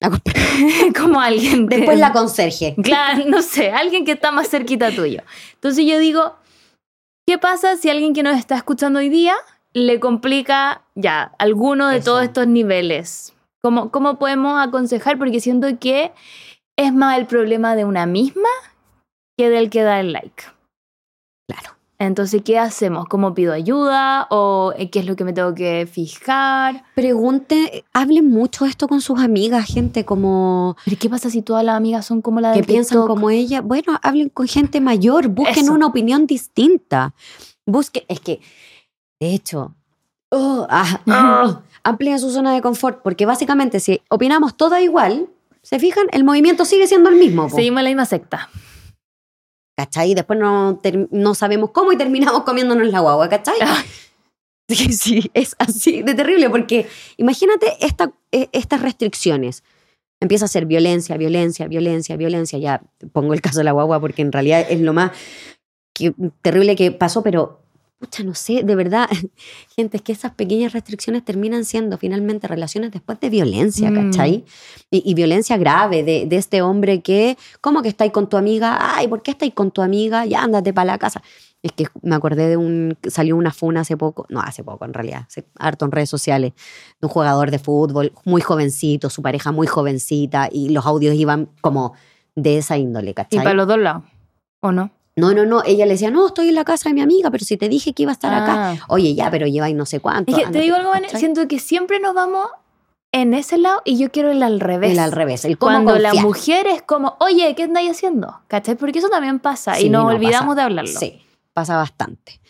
La <laughs> como alguien que- Después la conserje. Claro, no sé, alguien que está más cerquita tuyo. Entonces yo digo, ¿qué pasa si alguien que nos está escuchando hoy día le complica ya alguno de Eso. todos estos niveles? ¿Cómo, ¿Cómo podemos aconsejar? Porque siento que es más el problema de una misma que del que da el like. Claro. Entonces, ¿qué hacemos? ¿Cómo pido ayuda? ¿O eh, qué es lo que me tengo que fijar? Pregunte, hablen mucho esto con sus amigas, gente, como ¿Pero qué pasa si todas las amigas son como la de que piensan TikTok? como ella. Bueno, hablen con gente mayor, busquen Eso. una opinión distinta. Busquen, es que, de hecho, oh, ah, ah, <laughs> amplíen su zona de confort, porque básicamente si opinamos todas igual, se fijan, el movimiento sigue siendo el mismo. po. Seguimos en la misma secta. ¿Cachai? Después no, no sabemos cómo y terminamos comiéndonos la guagua, ¿cachai? <laughs> Ay. Sí, es así de terrible, porque imagínate esta, eh, estas restricciones. Empieza a ser violencia, violencia, violencia, violencia. Ya pongo el caso de la guagua porque en realidad es lo más que- terrible que pasó, pero, pucha, no sé, de verdad, <laughs> gente, es que esas pequeñas restricciones terminan siendo finalmente relaciones después de violencia, Mm. ¿cachai? Y, y violencia grave de, de este hombre que, ¿cómo que estáis con tu amiga? Ay, ¿por qué estáis con tu amiga? Ya ándate para la casa. Es que me acordé de un, salió una funa hace poco, no hace poco en realidad, hace harto en redes sociales, de un jugador de fútbol muy jovencito, su pareja muy jovencita, y los audios iban como de esa índole, Y ¿cachai? para los dos lados. ¿O no? No, no, no, ella le decía, no, estoy en la casa de mi amiga, pero si te dije que iba a estar acá, Ah. oye, ya, pero lleváis no sé cuánto. Es que te digo algo, siento que siempre nos vamos en ese lado y yo quiero el al revés. El al revés, el cómo Cuando la confiar. mujer es como, oye, ¿qué andáis haciendo? ¿Cachai? Porque eso también pasa Sí, y nos no, olvidamos pasa. de hablarlo. Sí, pasa bastante.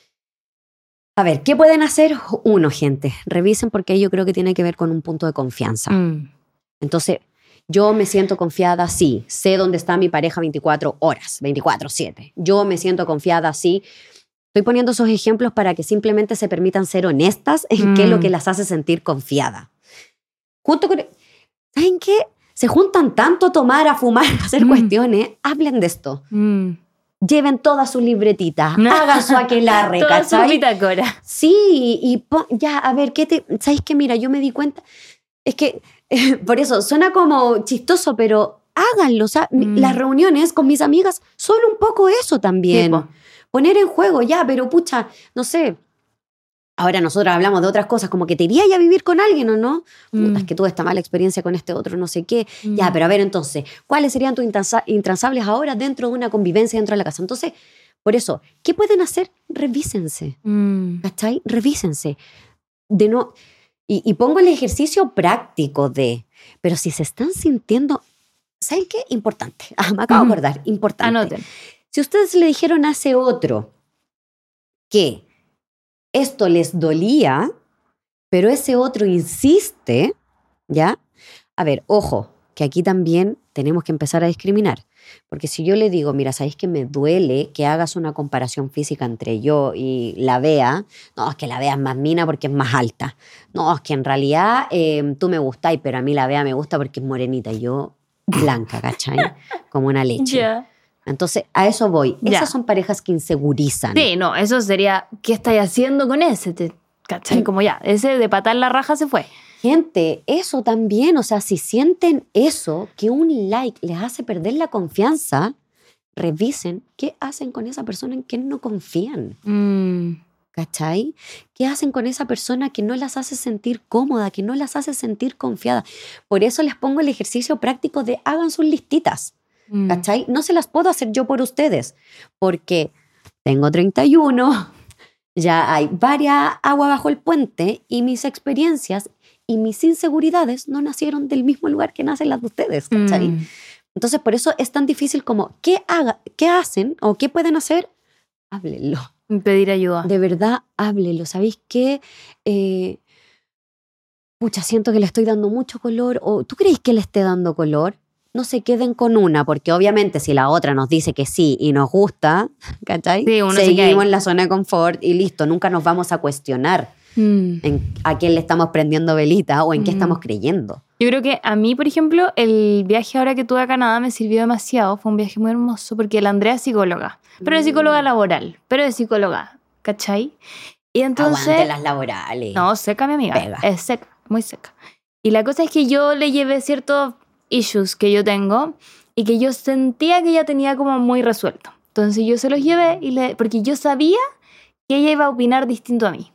A ver, ¿qué pueden hacer? Uno, gente, revisen porque yo creo que tiene que ver con un punto de confianza. Mm. Entonces, yo me siento confiada, sí. Sé dónde está mi pareja 24 horas, 24/7. Yo me siento confiada, sí. Estoy poniendo esos ejemplos para que simplemente se permitan ser honestas en qué es lo Mm. que las hace sentir confiada. Junto con... ¿Saben qué? Se juntan tanto a tomar, a fumar, a hacer Mm. cuestiones. Hablen de esto. Mm. Lleven todas sus libretitas. <laughs> Hagan su aquelarre, Toda su. Sí, y ya, a ver, ¿qué te. ¿Sabes qué? Mira, yo me di cuenta. Es que, <laughs> por eso, suena como chistoso, pero háganlo. O sea, Mm. las reuniones con mis amigas son un poco eso también. Poner en juego, ya, pero pucha, no sé. Ahora nosotros hablamos de otras cosas, como que te iría ya a vivir con alguien o no. Puta, Mm. es que tuve esta mala experiencia con este otro, no sé qué. Ya, Mm. pero a ver entonces, ¿cuáles serían tus intransa- intransables ahora dentro de una convivencia dentro de la casa? Entonces, por eso, ¿qué pueden hacer? Revísense. Mm. ¿Cachai? Revísense. De no, y, y pongo el ejercicio práctico de, pero si se están sintiendo, ¿saben qué? Importante. <laughs> Ah, me acabo de acordar, importante. Anoten. Si ustedes le dijeron a ese otro que esto les dolía, pero ese otro insiste, ¿ya? A ver, ojo, que aquí también tenemos que empezar a discriminar. Porque si yo le digo, mira, ¿sabéis que me duele que hagas una comparación física entre yo y la Bea? No, es que la Bea es más mina porque es más alta. No, es que en realidad eh, tú me gustáis, pero a mí la Bea me gusta porque es morenita y yo blanca, ¿cachai? <laughs> Como una leche. Entonces, a eso voy. Esas son parejas que insegurizan. Sí, no, eso sería, ¿qué estáis haciendo con ese? ¿Cachai? Como ya, ese de patar la raja se fue. Gente, eso también, o sea, si sienten eso, que un like les hace perder la confianza, revisen qué hacen con esa persona en quien no confían. Mm, ¿Cachai? ¿Qué hacen con esa persona que no las hace sentir cómoda, que no las hace sentir confiada? Por eso les pongo el ejercicio práctico de hagan sus listitas. mm. ¿Cachai? No se las puedo hacer yo por ustedes, porque tengo 31, <laughs> ya hay varias agua bajo el puente y mis experiencias y mis inseguridades no nacieron del mismo lugar que nacen las de ustedes, ¿cachai? Mm. Entonces, por eso es tan difícil como, ¿qué, haga, ¿qué hacen o qué pueden hacer? Háblenlo. Pedir ayuda. De verdad, háblenlo. ¿Sabéis qué? Eh, pucha, siento que le estoy dando mucho color. ¿O tú creéis que le esté dando color? No se queden con una, porque obviamente si la otra nos dice que sí y nos gusta, <laughs> ¿cachai? Sí, uno se. Seguimos en la zona de confort y listo, nunca nos vamos a cuestionar Mm. en a quién le estamos prendiendo velita o en qué Mm. estamos creyendo. Yo creo que a mí, por ejemplo, el viaje ahora que tuve a Canadá me sirvió demasiado. Fue un viaje muy hermoso porque la Andrea es psicóloga, pero es Mm. psicóloga laboral, pero es psicóloga, ¿cachai? Y entonces... Aguante las laborales. No, seca, mi amiga. Pega. Es seca, muy seca. Y la cosa es que yo le llevé ciertos issues que yo tengo y que yo sentía que ella tenía como muy resuelto. Entonces yo se los llevé y le, porque yo sabía que ella iba a opinar distinto a mí.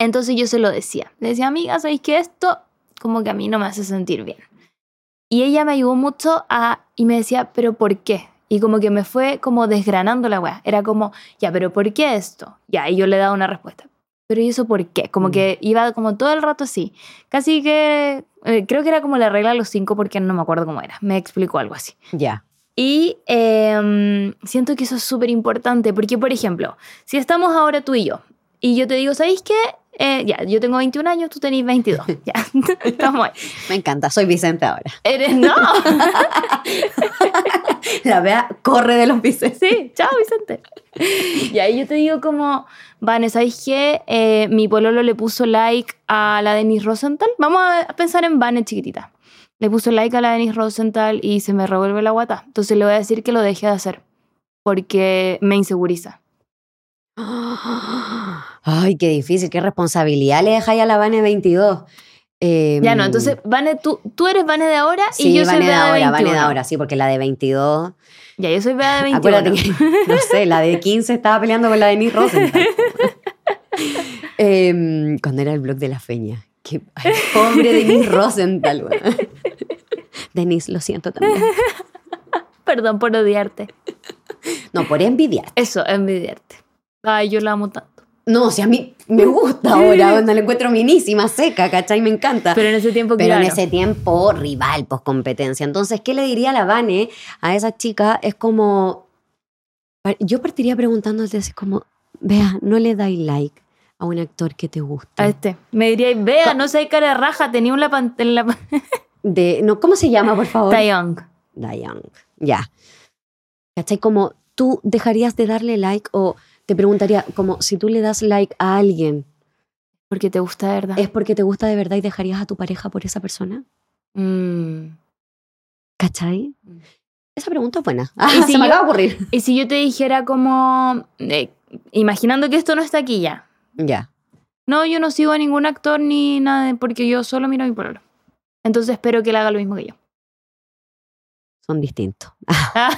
Entonces yo se lo decía. Le decía, amiga, ¿sabéis que esto como que a mí no me hace sentir bien? Y ella me ayudó mucho a, y me decía, ¿pero por qué? Y como que me fue como desgranando la weá. Era como, ya, ¿pero por qué esto? Ya, y yo le daba una respuesta. ¿Pero y eso por qué? Como Mm. que iba como todo el rato así. Casi que, eh, creo que era como la regla de los cinco porque no me acuerdo cómo era. Me explicó algo así. Ya. Y em, siento que eso es súper importante porque, por ejemplo, si estamos ahora tú y yo, y yo te digo, ¿sabéis qué? Eh, ya, yo tengo 21 años, tú tenés 22. <laughs> Ya, <laughs> estamos ahí. Me encanta, soy Vicente ahora. Eres, no. <laughs> La vea corre de los bíceps. Sí, chao Vicente. Y ahí yo te digo como, Vane, ¿sabes qué? Eh, mi pololo le puso like a la Denise Rosenthal. Vamos a pensar en Vane chiquitita. Le puso like a la Denise Rosenthal y se me revuelve la guata. Entonces le voy a decir que lo deje de hacer. Porque me inseguriza. <gasps> <gasps> Ay, qué difícil, qué responsabilidad le dejáis a la Vane 22. Eh, Ya no, entonces, Vane, tú, tú eres Vane de ahora y Sí, yo soy Vane de ahora, 21. Vane de ahora, sí, porque la de 22. Ya, yo soy Bea de 21. Acuérdate que, <laughs> no sé, la de 15 estaba peleando con la de Denise Rosenthal. <laughs> Em, cuando era el blog de la feña. Qué ay, pobre Denise Rosenthal, weón. <laughs> Denise, lo siento también. Perdón por odiarte. No, por envidiar. Eso, envidiarte. Ay, yo la amo tanto. No, si a mí me gusta ahora, cuando la encuentro minísima, seca, ¿cachai? Me encanta. Pero en ese tiempo, Pero en ese tiempo, rival, pues competencia. Entonces, ¿qué le diría a la Vane a esa chica? Es como. Yo partiría preguntándote así como, vea, no le dais like a un actor que te gusta. A este. Me diría, vea, no sé cara de raja, tenía un la en la <laughs> De, no, ¿Cómo se llama, por favor? Taeyong. Young. Ya. ¿Cachai? Como tú dejarías de darle like o te preguntaría, como si tú le das like a alguien, Porque te gusta de verdad. ¿es porque te gusta de verdad y dejarías a tu pareja por esa persona? Mm. ¿Cachai? Mm. Esa pregunta es buena. ¿Y <laughs> si se me yo- acaba de ocurrir. Y si yo te dijera como, eh, imaginando que esto no está aquí ya. Ya. No, yo no sigo a ningún actor ni nada, porque yo solo miro a mi pololo. Entonces espero que él haga lo mismo que yo. Son distintos. <laughs> Ah,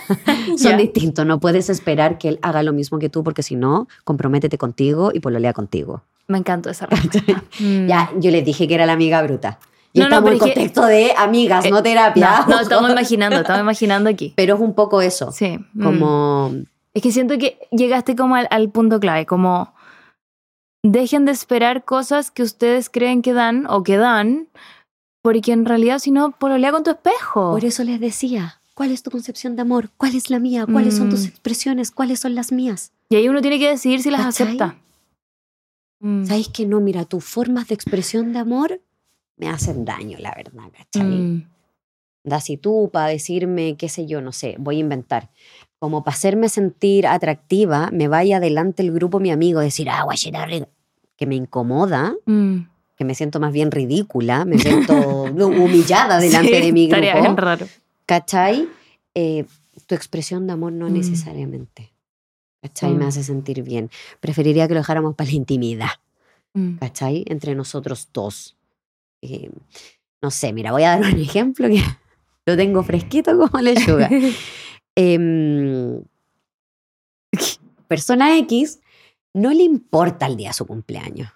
Son distintos. No puedes esperar que él haga lo mismo que tú, porque si no, comprométete contigo y pololea contigo. Me encantó esa <laughs> respuesta. Mm. Ya, yo les dije que era la amiga bruta. Y No, no, estamos en es que- contexto de amigas, Eh, no terapia. No, no, <laughs> estamos imaginando, estamos imaginando aquí. Pero es un poco eso. Sí. mm. Como. Es que siento que llegaste como al, al punto clave, como dejen de esperar cosas que ustedes creen que dan o que dan, porque en realidad si no, pololea con tu espejo. Por eso les decía, ¿cuál es tu concepción de amor? ¿Cuál es la mía? ¿Cuáles son tus Mm. expresiones? ¿Cuáles son las mías? Y ahí uno tiene que decidir si las ¿Cachai? acepta. Mm. ¿Sabes que no? Mira, tus formas de expresión de amor me hacen daño, la verdad, ¿cachai? Mm. Da si tú para decirme, qué sé yo, no sé, voy a inventar. Como para hacerme sentir atractiva, me vaya adelante el grupo mi amigo, decir, ah, guachita rica", que me incomoda, Mm. que me siento más bien ridícula, me siento <laughs> humillada delante Sí, de mi estaría grupo. bien raro. ¿Cachai? Eh, tu expresión de amor no Mm. necesariamente. ¿Cachai? Me hace sentir bien. Preferiría que lo dejáramos para la intimidad. Mm. ¿cachai? Entre nosotros dos. Eh, no sé, mira, voy a dar un <laughs> ejemplo que lo tengo fresquito como lechuga. <laughs> Em, persona X no le importa el día de su cumpleaños,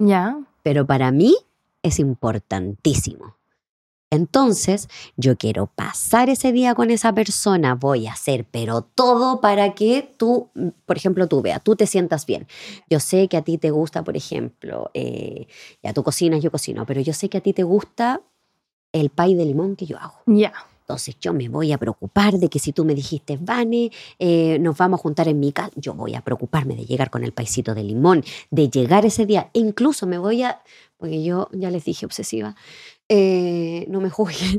ya. pero para mí es importantísimo. Entonces, yo quiero pasar ese día con esa persona, voy a hacer, pero todo para que tú, por ejemplo, tú veas, tú te sientas bien. Yo sé que a ti te gusta, por ejemplo, eh, ya tú cocinas, yo cocino, pero yo sé que a ti te gusta el pay de limón que yo hago. Ya. Entonces yo me voy a preocupar de que si tú me dijiste, Vane, eh, nos vamos a juntar en mi casa, yo voy a preocuparme de llegar con el paisito de limón, de llegar ese día. E incluso me voy a, porque yo ya les dije obsesiva, eh, no me juzguen.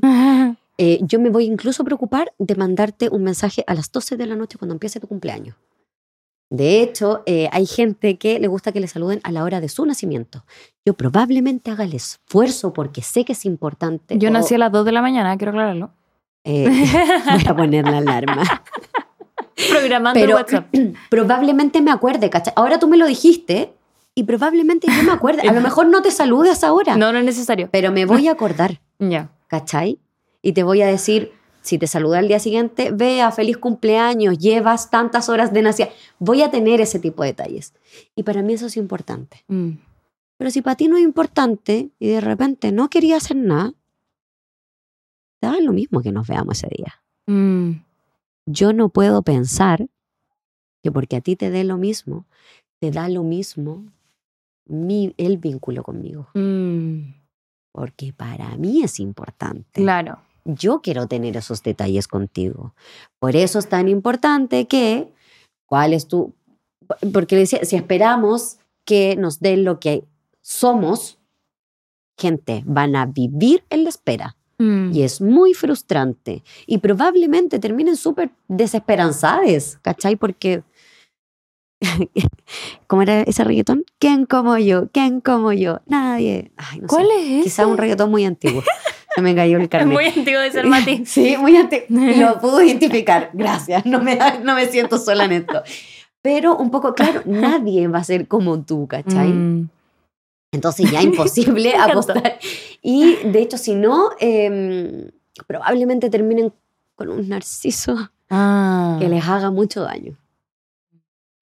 Eh, yo me voy incluso a preocupar de mandarte un mensaje a las 12 de la noche cuando empiece tu cumpleaños. De hecho, eh, hay gente que le gusta que le saluden a la hora de su nacimiento. Yo probablemente haga el esfuerzo porque sé que es importante. Yo o, nací a las 2 de la mañana, quiero aclararlo. <laughs> voy a poner la alarma. <laughs> Programando Pero WhatsApp. <clears throat> probablemente me acuerde, ¿cachai? Ahora tú me lo dijiste y probablemente yo me acuerde. A lo <laughs> mejor no te saludes ahora, No, no es necesario. pero me voy a acordar, <laughs> Ya. ¿cachai? Y te voy a decir, si te saluda al día siguiente, vea, feliz cumpleaños, llevas tantas horas de nacida. Voy a tener ese tipo de detalles. Y para mí eso es importante. Mm. Pero si para ti no es importante y de repente no quería hacer nada, da lo mismo que nos veamos ese día. Mm. yo no puedo pensar que porque a ti te dé lo mismo, te da lo mismo mi, el vínculo conmigo. Mm. Porque para mí es importante. Claro. Yo quiero tener esos detalles contigo. Por eso es tan importante que, ¿cuál es tu...? Porque le decía, si esperamos que nos den lo que somos, gente, van a vivir en la espera. Mm. Y es muy frustrante. Y probablemente terminen súper desesperanzadas, ¿cachai? Porque, <laughs> ¿cómo era ese reggaetón? ¿Quién como yo? ¿Quién como yo? Nadie. Ay, no ¿Cuál sé. es ese? Quizá un reggaetón muy antiguo. Se me cayó el <laughs> carnet. muy antiguo de ser Mati. <laughs> Sí, muy antiguo. Lo puedo identificar. Gracias. No me, no me siento sola en esto. Pero un poco, claro, nadie va a ser como tú, ¿cachai? Mm. Entonces ya imposible apostar. Y de hecho, si no, eh, probablemente terminen con un narciso Ah. que les haga mucho daño.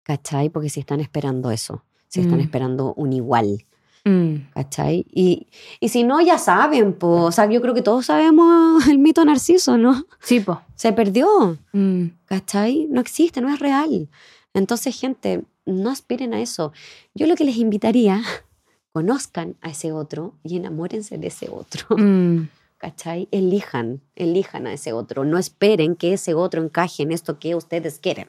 ¿Cachai? Porque si están esperando eso, si están Mm. esperando un igual, Mm. ¿cachai? Y, y si no, ya saben, po. o sea, yo creo que todos sabemos <laughs> el mito narciso, ¿no? Sí, po. Se perdió, Mm. ¿cachai? No existe, no es real. Entonces, gente, no aspiren a eso. Yo lo que les invitaría, <laughs> conozcan a ese otro y enamórense de ese otro. <laughs> Mm. ¿Cachai? Elijan, elijan a ese otro. No esperen que ese otro encaje en esto que ustedes quieren.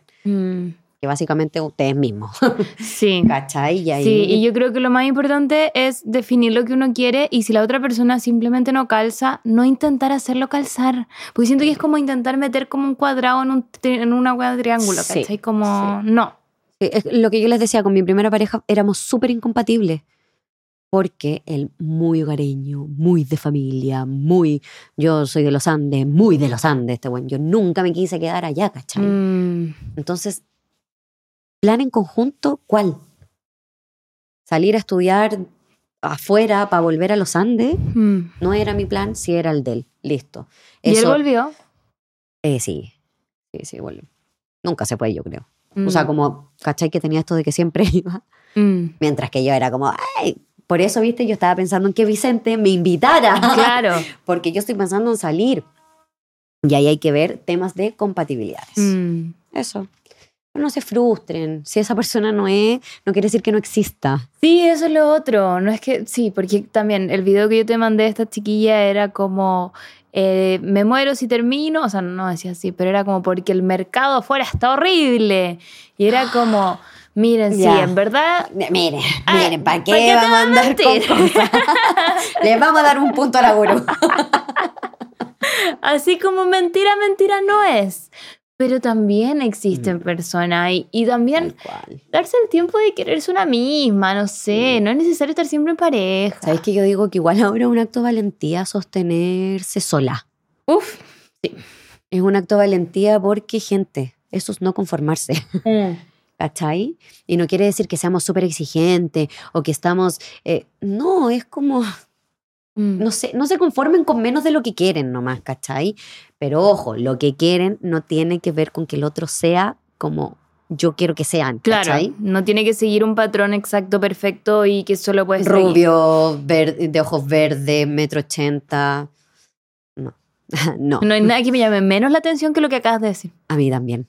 Que básicamente ustedes mismos. <laughs> Sí. ¿Cachai? Y ahí, Sí, y yo creo que lo más importante es definir lo que uno quiere y si la otra persona simplemente no calza, no intentar hacerlo calzar. Porque siento que es como intentar meter como un cuadrado en, un, en una hueá de triángulo, Sí, ¿cachai? Como, no. Sí, lo que yo les decía, con mi primera pareja éramos súper incompatibles. Porque él muy hogareño, muy de familia, muy... Yo soy de los Andes, muy de los Andes, este bueno. Yo nunca me quise quedar allá, ¿cachai? Mm. Entonces, plan en conjunto, ¿cuál? Salir a estudiar afuera para volver a los Andes, Mm. no era mi plan, sí era el de él. Listo. ¿Y él volvió? eh, sí, sí, sí, vuelve. Nunca se fue, yo creo. Mm. O sea, como, ¿cachai? Que tenía esto de que siempre <laughs> iba. Mm. Mientras que yo era como, ay, por eso, viste, yo estaba pensando en que Vicente me invitara. <laughs> Claro. Porque yo estoy pensando en salir. Y ahí hay que ver temas de compatibilidades. Eso. Pero no se frustren. Si esa persona no es, no quiere decir que no exista. Sí, eso es lo otro. No es que, sí, porque también el video que yo te mandé de esta chiquilla era como, eh, me muero si termino, o sea, no decía así, pero era como porque el mercado afuera está horrible. Y era como, miren, sí, en verdad, Miren, Ah, miren, ¿para qué, ¿para qué te vamos a andar con cosas? <laughs> Les vamos a dar un punto a la gurú. <laughs> así como mentira, mentira no es. Pero también existen personas y, y también darse el tiempo de quererse una misma, no sé, no es necesario estar siempre en pareja. ¿Sabes que yo digo que igual ahora es un acto de valentía sostenerse sola? Uf, Es Es un acto de valentía porque, gente, eso es no conformarse. <laughs> ¿Cachai? Y no quiere decir que seamos súper exigentes o que estamos... eh, no, es como... Mm. No sé, no se conformen con menos de lo que quieren nomás, ¿cachai? Pero ojo, lo que quieren no tiene que ver con que el otro sea como yo quiero que sean, Claro, ¿cachai? no tiene que seguir un patrón exacto, perfecto y que solo puedes seguir. Rubio, ver- de ojos verdes, metro ochenta. No, <laughs> no, No hay nada que me llame menos la atención que lo que acabas de decir. a mí también.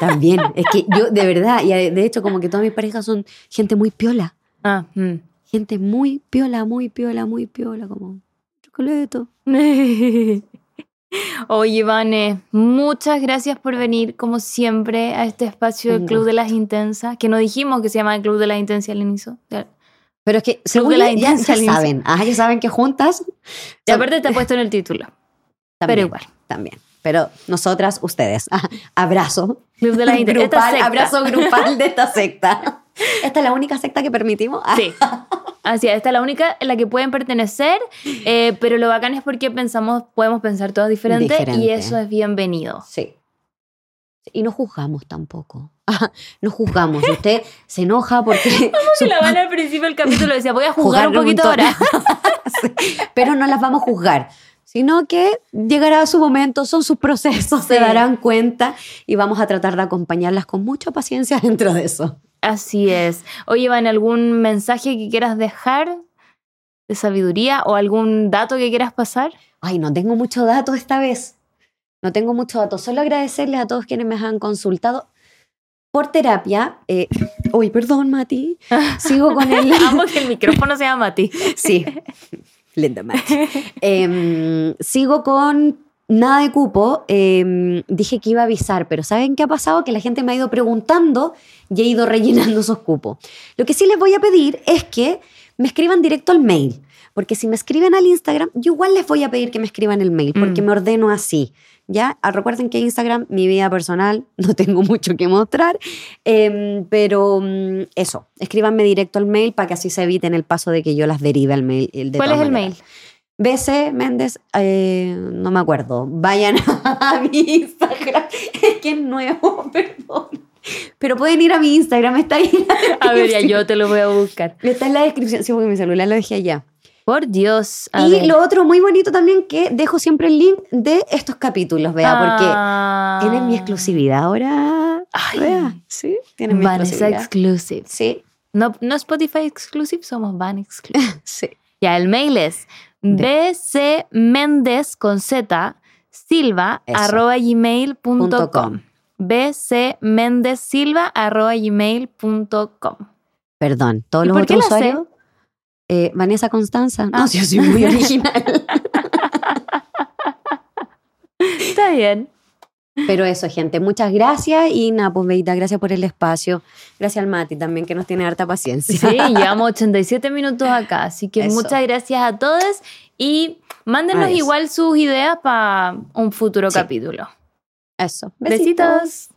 También. es que yo, de verdad, y de hecho, como que todas mis parejas son gente muy piola. Ah, mm. Gente muy piola, muy piola, muy piola, como chocoleto. <laughs> Oye, Vane, muchas gracias por venir, como siempre, a este espacio del Club de las Intensas, que no dijimos que se llama el Club de las Intensas al inicio. Pero es que, según de la ya, saben, ah, ya saben que juntas. Y aparte está puesto en el título, <laughs> también, pero igual. También. Pero nosotras, ustedes. <laughs> Abrazo. De. Esta Grupal, abrazo grupal de esta <laughs> secta. Esta es la única secta que permitimos. Sí. Así es, esta es la única en la que pueden pertenecer, eh, pero lo bacán es porque pensamos, podemos pensar todos diferentes y Diferente. eso es bienvenido. Sí. Y no juzgamos tampoco. <laughs> No juzgamos. Usted se enoja porque. su- Si la van al principio del capítulo decía, voy a jugar, Jugar un poquito montón. ahora. Sí, pero no las vamos a juzgar, sino que llegará su momento, son sus procesos, se darán cuenta y vamos a tratar de acompañarlas con mucha paciencia <laughs> dentro de eso. Así es. Oye, Van, ¿algún mensaje que quieras dejar de sabiduría o algún dato que quieras pasar? Ay, no tengo mucho dato esta vez. No tengo mucho dato. Solo agradecerles a todos quienes me han consultado por terapia. Eh, uy, perdón, Mati. <laughs> Sigo con el. Amo que el micrófono se llama a ti. Sí, <laughs> linda Mati. Em, sigo con nada de cupo. Em, dije que iba a avisar, pero ¿saben qué ha pasado? Que la gente me ha ido preguntando y he ido rellenando esos cupos. Lo que sí les voy a pedir es que me escriban directo al mail. Porque si me escriben al Instagram, yo igual les voy a pedir que me escriban el mail, porque Mm. me ordeno así. ¿Ya? Ah, recuerden que Instagram, mi vida personal, <laughs> no tengo mucho que mostrar, em, pero mm, eso, escríbanme directo al mail para que así se eviten el paso de que yo las derive al mail. de ¿Cuál es el maneras. mail? BC Méndez, eh, no me acuerdo. Vayan <laughs> a mi Instagram. Es que es nuevo, <laughs> perdón. Pero pueden ir a mi Instagram, está ahí. A ver, ya yo te lo voy a buscar. Está en la descripción. Sí, porque mi celular lo dejé allá. Por Dios. A y ver. lo otro muy bonito también que dejo siempre el link de estos capítulos, vea, porque Ah. tienen mi exclusividad ahora. Ay. Vea, sí, tienen mi Vanessa exclusividad. Exclusive. Sí, No, no Spotify Exclusive, somos Van Exclusive. <laughs> sí. ya, el mail es De- bc Méndez con z silva Eso. arroba gmail punto Punto com. com. bc Méndez silva arroba gmail punto com. Perdón, todos ¿Y los otros usuarios. Eh, Vanessa Constanza. No, Ah. <laughs> yo soy muy original. Está bien. Pero eso, gente, muchas gracias y nada, pues Beita, gracias por el espacio. Gracias al Mati también, que nos tiene harta paciencia. Sí, llevamos 87 minutos acá, así que Eso. muchas gracias a todos y mándenos igual sus ideas para un futuro Sí. capítulo. Eso. Besitos.